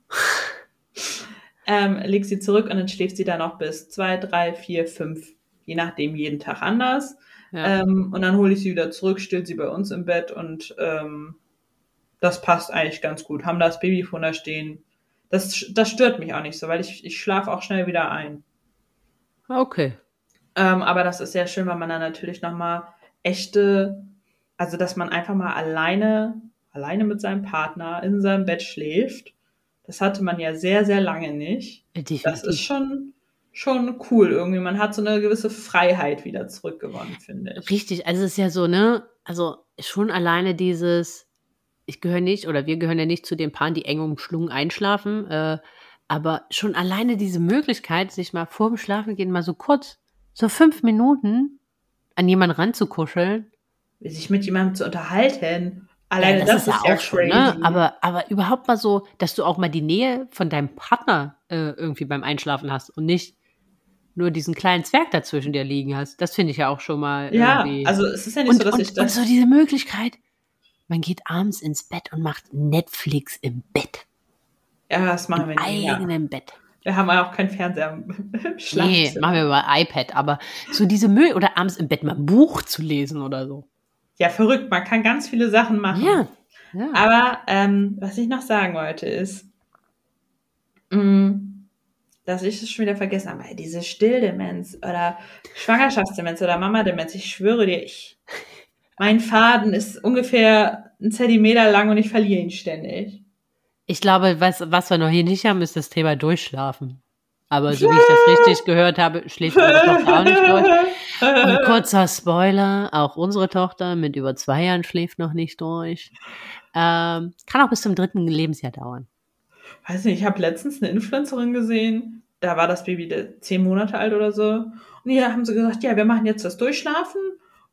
ähm, leg sie zurück und dann schläft sie da noch bis zwei, drei, vier, fünf, je nachdem jeden Tag anders. Ja. Ähm, und dann hole ich sie wieder zurück, still sie bei uns im Bett und ähm, das passt eigentlich ganz gut. Haben das Babyfon da stehen. Das, das stört mich auch nicht so, weil ich, ich schlafe auch schnell wieder ein. Okay. Ähm, aber das ist sehr schön, weil man dann natürlich nochmal echte, also dass man einfach mal alleine, alleine mit seinem Partner in seinem Bett schläft. Das hatte man ja sehr, sehr lange nicht. Definitiv. Das ist schon, schon cool irgendwie. Man hat so eine gewisse Freiheit wieder zurückgewonnen, finde ich. Richtig, also es ist ja so, ne? Also schon alleine dieses, ich gehöre nicht oder wir gehören ja nicht zu den Paaren, die eng umschlungen einschlafen, äh, aber schon alleine diese Möglichkeit, sich mal vor dem Schlafengehen mal so kurz, so fünf Minuten an jemanden ranzukuscheln. Sich mit jemandem zu unterhalten. Alleine ja, das, ist ja, schon, crazy. ne? Aber, aber überhaupt mal so, dass du auch mal die Nähe von deinem Partner äh, irgendwie beim Einschlafen hast und nicht nur diesen kleinen Zwerg dazwischen dir liegen hast. Das finde ich ja auch schon mal ja, irgendwie. also es ist ja nicht und, so, dass und, ich und das. so diese Möglichkeit, man geht abends ins Bett und macht Netflix im Bett. ja, das machen wir Im nicht. Ja. eigenen Bett. Wir haben ja auch keinen Fernseher im im Nee, Schlafzimmer. machen wir über iPad, aber so diese Müll oder abends im Bett mal ein Buch zu lesen oder so. Ja, verrückt. Man kann ganz viele Sachen machen. Ja. ja. Aber ähm, was ich noch sagen wollte ist, mh, dass ich es schon wieder vergessen habe, diese Stilldemenz oder Schwangerschaftsdemenz oder Mama-Demenz, ich schwöre dir, ich, mein Faden ist ungefähr ein Zentimeter lang und ich verliere ihn ständig. Ich glaube, was, was wir noch hier nicht haben, ist das Thema Durchschlafen. Aber so wie ich das richtig gehört habe, schläft unsere Tochter auch nicht durch. Und kurzer Spoiler, auch unsere Tochter mit über zwei Jahren schläft noch nicht durch. Ähm, kann auch bis zum dritten Lebensjahr dauern. Weiß nicht, ich habe letztens eine Influencerin gesehen, da war das Baby zehn Monate alt oder so. Und hier haben sie gesagt, ja, wir machen jetzt das Durchschlafen.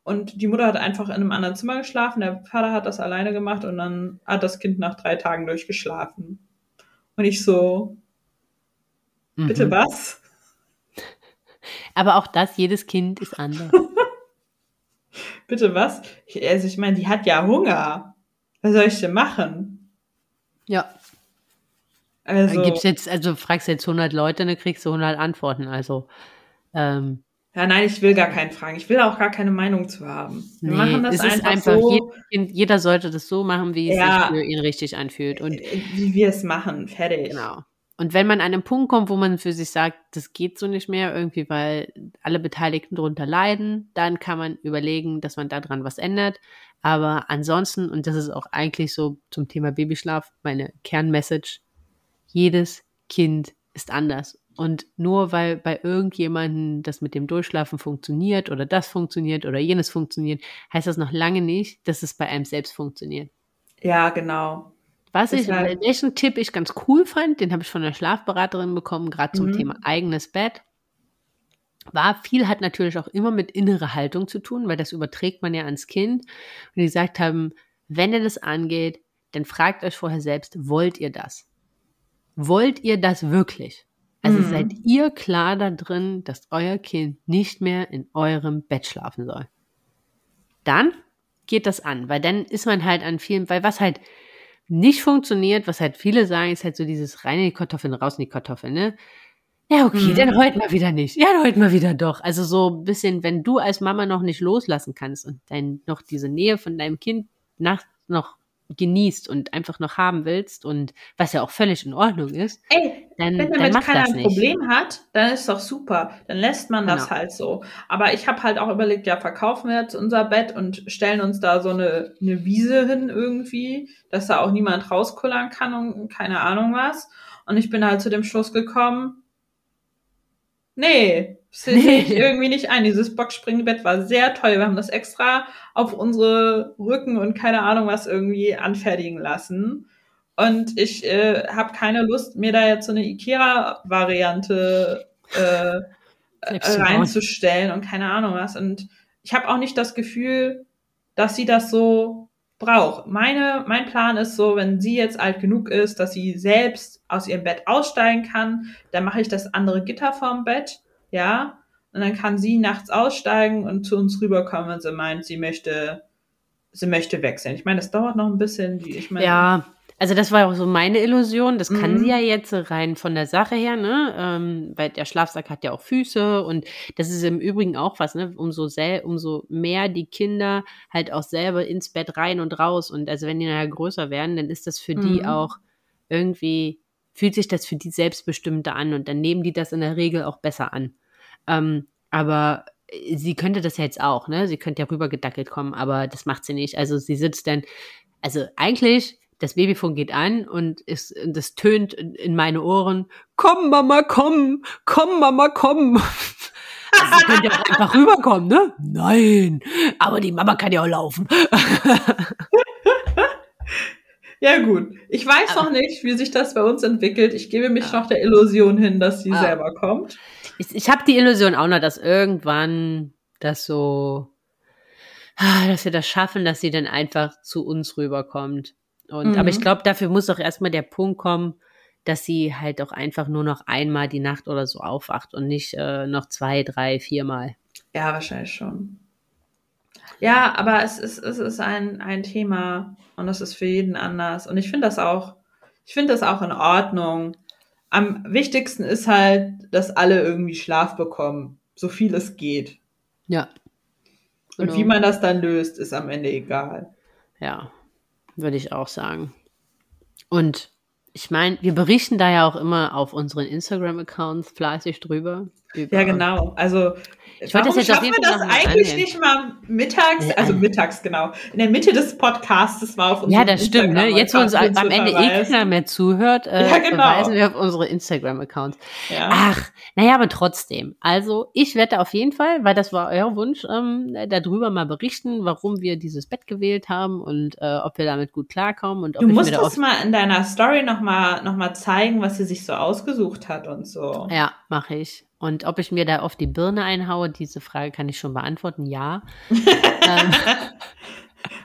Und die Mutter hat einfach in einem anderen Zimmer geschlafen, der Vater hat das alleine gemacht und dann hat das Kind nach drei Tagen durchgeschlafen. Und ich so, bitte Mhm. was? Aber auch das, jedes Kind ist anders. bitte was? Ich, also ich meine, die hat ja Hunger. Was soll ich denn machen? Ja. Also, Gibt's jetzt, also fragst jetzt 100 Leute, dann kriegst du 100 Antworten. Also, ähm, ja, nein, ich will gar keinen fragen. Ich will auch gar keine Meinung zu haben. Wir nee, machen das es ist einfach, einfach, so, jeder, jeder sollte das so machen, wie es Ja. sich für ihn richtig anfühlt. Und wie wir es machen. Fertig. Genau. Und wenn man an einen Punkt kommt, wo man für sich sagt, das geht so nicht mehr, irgendwie, weil alle Beteiligten darunter leiden, dann kann man überlegen, dass man daran was ändert. Aber ansonsten, und das ist auch eigentlich so zum Thema Babyschlaf, meine Kernmessage, jedes Kind ist anders. Und nur weil bei irgendjemandem das mit dem Durchschlafen funktioniert oder das funktioniert oder jenes funktioniert, heißt das noch lange nicht, dass es bei einem selbst funktioniert. Ja, genau. Was ich, welchen Tipp ich ganz cool fand, den habe ich von der Schlafberaterin bekommen, gerade zum Mhm. Thema eigenes Bett. War viel hat natürlich auch immer mit innerer Haltung zu tun, weil das überträgt man ja ans Kind. Und die gesagt haben, wenn ihr das angeht, dann fragt euch vorher selbst, wollt ihr das? Wollt ihr das wirklich? Also Mhm. seid ihr klar da drin, dass euer Kind nicht mehr in eurem Bett schlafen soll? Dann geht das an, weil dann ist man halt an vielen, weil was halt nicht funktioniert, was halt viele sagen, ist halt so dieses rein in die Kartoffeln, raus in die Kartoffeln, ne? Ja, okay, Mhm. dann heute mal wieder nicht. Ja, heute mal wieder doch. Also so ein bisschen, wenn du als Mama noch nicht loslassen kannst und dann noch diese Nähe von deinem Kind nachts noch genießt und einfach noch haben willst und was ja auch völlig in Ordnung ist, Ey, dann, wenn dann damit mach keiner das ein. Problem hat, dann ist doch super. Dann lässt man das Genau. halt so. Aber ich habe halt auch überlegt, ja, verkaufen wir jetzt unser Bett und stellen uns da so eine, eine Wiese hin irgendwie, dass da auch niemand rauskullern kann und keine Ahnung was. Und ich bin halt zu dem Schluss gekommen, nee, das sehe ich irgendwie nicht ein. Dieses Boxspringbett war sehr teuer. Wir haben das extra auf unsere Rücken und keine Ahnung was irgendwie anfertigen lassen. Und ich äh, habe keine Lust, mir da jetzt so eine Ikea-Variante äh, reinzustellen und keine Ahnung was. Und ich habe auch nicht das Gefühl, dass sie das so braucht. Meine, mein Plan ist so, wenn sie jetzt alt genug ist, dass sie selbst aus ihrem Bett aussteigen kann, dann mache ich das andere Gitter vorm Bett, ja, und dann kann sie nachts aussteigen und zu uns rüberkommen, wenn sie meint, sie möchte, sie möchte wechseln. Ich meine, das dauert noch ein bisschen, die, ich meine, Ja, also das war auch so meine Illusion. Das kann Mhm. sie ja jetzt rein von der Sache her, ne? Ähm, weil der Schlafsack hat ja auch Füße und das ist im Übrigen auch was, ne? Umso sel umso mehr die Kinder halt auch selber ins Bett rein und raus und also wenn die nachher größer werden, dann ist das für die Mhm. auch irgendwie fühlt sich das für die selbstbestimmter an und dann nehmen die das in der Regel auch besser an. Ähm, aber äh, sie könnte das jetzt auch, ne? Sie könnte ja rübergedackelt kommen, aber das macht sie nicht. Also sie sitzt dann, also eigentlich, das Babyfon geht an und es, und das tönt in in meine Ohren, komm Mama, komm, komm Mama, komm. Also sie könnte ja auch einfach rüberkommen, ne? Nein, aber die Mama kann ja auch laufen. Ja, gut. Ich weiß Aber- noch nicht, wie sich das bei uns entwickelt. Ich gebe mich Ja. noch der Illusion hin, dass sie Ja. selber kommt. Ich, ich habe die Illusion auch noch, dass irgendwann das so, ah, dass wir das schaffen, dass sie dann einfach zu uns rüberkommt. Und, Mhm. aber ich glaube, dafür muss auch erstmal der Punkt kommen, dass sie halt auch einfach nur noch einmal die Nacht oder so aufwacht und nicht äh, noch zwei, drei, viermal. Ja, wahrscheinlich schon. Ja, aber es ist, es ist ein, ein Thema und es ist für jeden anders. Und ich finde das auch, ich finde das auch in Ordnung. Am wichtigsten ist halt, dass alle irgendwie Schlaf bekommen, so viel es geht. Ja. Und Genau. wie man das dann löst, ist am Ende egal. Ja, würde ich auch sagen. Und ich meine, wir berichten da ja auch immer auf unseren Instagram-Accounts fleißig drüber. Über, Ja, genau. Also, Ich wollte das warum auf schaffen wir das eigentlich nicht mal mittags, also mittags, genau, in der Mitte des Podcasts mal auf Ja, das stimmt. Ne? Jetzt, wo uns am Ende eh keiner mehr zuhört, äh, Ja, genau. verweisen wir auf unsere Instagram-Accounts. Ja. Ach, naja, aber trotzdem. Also, ich werde auf jeden Fall, weil das war euer Wunsch, ähm, darüber mal berichten, warum wir dieses Bett gewählt haben und äh, ob wir damit gut klarkommen und ob Du ich musst mir da das mal in deiner Story nochmal noch mal zeigen, was sie sich so ausgesucht hat und so. Ja, mache ich. Und ob ich mir da auf die Birne einhaue, diese Frage kann ich schon beantworten. Ja. ähm,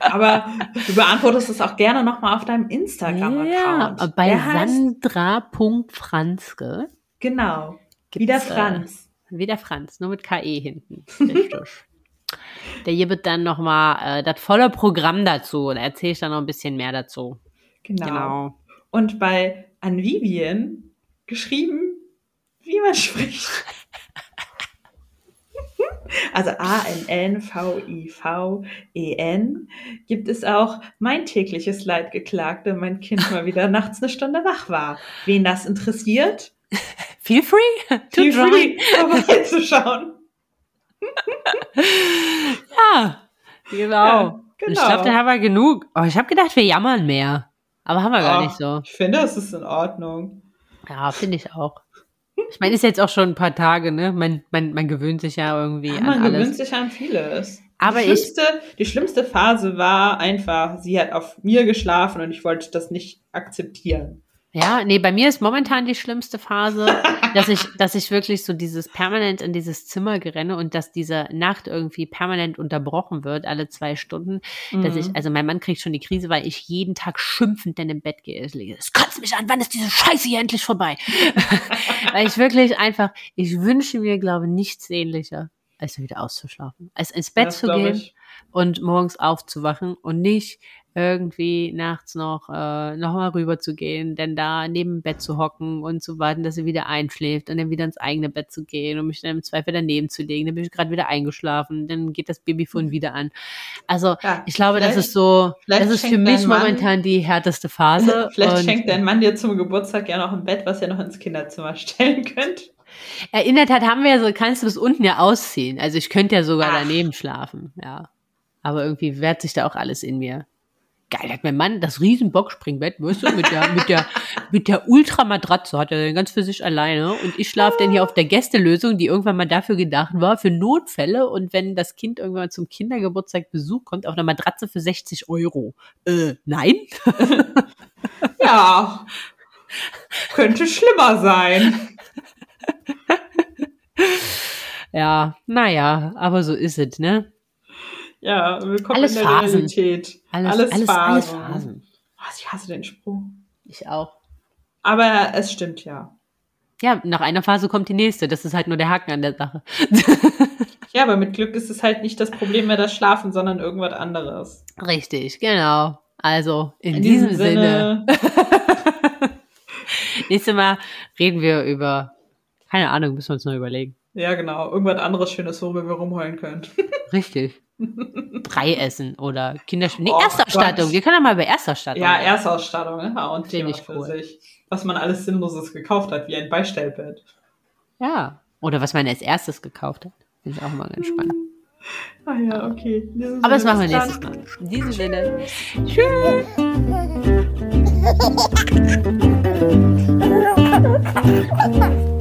Aber du beantwortest es auch gerne nochmal auf deinem ja, Instagram-Account. bei Der heißt, Sandra.franzke. genau, wie der äh, Franz. Wie der Franz, nur mit KE hinten. Richtig. Der hier wird dann nochmal äh, das volle Programm dazu. Da erzähle ich dann noch ein bisschen mehr dazu. Genau. genau. Und bei Anvivien geschrieben, wie man spricht. Also A-N-N-V-I-V-E-N gibt es auch mein tägliches Leid geklagt, wenn mein Kind mal wieder nachts eine Stunde wach war. Wen das interessiert? Feel free to Feel free, vorbeizuschauen. ja, genau. Ja, genau. Ich glaube, da haben wir genug. Oh, ich habe gedacht, wir jammern mehr. Aber haben wir oh, gar nicht so. Ich finde, es ist in Ordnung. Ja, finde ich auch. Ich meine, ist jetzt auch schon ein paar Tage, ne? Man, man, man gewöhnt sich ja irgendwie ja, an alles. Man gewöhnt sich an vieles. Aber die schlimmste, ich, die schlimmste Phase war einfach, sie hat auf mir geschlafen und ich wollte das nicht akzeptieren. Ja, nee, bei mir ist momentan die schlimmste Phase, dass ich, dass ich wirklich so dieses permanent in dieses Zimmer gerenne und dass diese Nacht irgendwie permanent unterbrochen wird, alle zwei Stunden. Mhm. Dass ich, mhm. also mein Mann kriegt schon die Krise, weil ich jeden Tag schimpfend dann im Bett gehe. Es kotzt mich an, wann ist diese Scheiße hier endlich vorbei? weil ich wirklich einfach, ich wünsche mir, glaube nichts sehnlicher, als wieder auszuschlafen. Als ins Bett das zu gehen und morgens aufzuwachen und nicht irgendwie nachts noch, äh, noch mal rüber zu gehen, denn da neben dem Bett zu hocken und zu warten, dass sie wieder einschläft und dann wieder ins eigene Bett zu gehen und mich dann im Zweifel daneben zu legen. Dann bin ich gerade wieder eingeschlafen, dann geht das Babyfon hm. wieder an. Also ja, ich glaube, das ist so, das ist für mich momentan die härteste Phase. Vielleicht schenkt dein Mann dir zum Geburtstag ja noch ein Bett, was ihr noch ins Kinderzimmer stellen könnt. Erinnert hat, haben wir ja so, kannst du das unten ja ausziehen. Also ich könnte ja sogar Ach. daneben schlafen, ja. Aber irgendwie wehrt sich da auch alles in mir geil, hat mein Mann das riesen Boxspringbett, weißt du, mit der, mit der, mit der Ultramatratze hat er dann ganz für sich alleine und ich schlafe dann hier auf der Gästelösung, die irgendwann mal dafür gedacht war, für Notfälle und wenn das Kind irgendwann zum Kindergeburtstag Besuch kommt, auf einer Matratze für 60 Euro. Äh, nein? ja, könnte schlimmer sein. ja, naja, aber so ist es, ne? Ja, willkommen alles in der Phasen. Realität. Alles, alles, alles Phasen. Alles Phasen. Oh, ich hasse den Spruch. Ich auch. Aber es stimmt ja. Ja, nach einer Phase kommt die nächste. Das ist halt nur der Haken an der Sache. ja, aber mit Glück ist es halt nicht das Problem mehr das Schlafen, sondern irgendwas anderes. Richtig, genau. Also in, in diesem, diesem, Sinne. Sinne. Nächstes Mal reden wir über, keine Ahnung, müssen wir uns noch überlegen. Ja, genau. Irgendwas anderes Schönes, worüber wir rumheulen können. Richtig. Brei essen oder Kinderspiel. Nee, oh, Erstausstattung. Gott. Wir können ja mal über Erstausstattung. Ja, Erstausstattung, ne? Und Thema ich cool. sich. Was man alles Sinnloses gekauft hat, wie ein Beistellbett. Ja. Oder was man als erstes gekauft hat. Finde ich auch mal ganz spannend. Ah ja, okay. Aber das machen wir nächstes Mal. In diesem Sinne. Tschüss.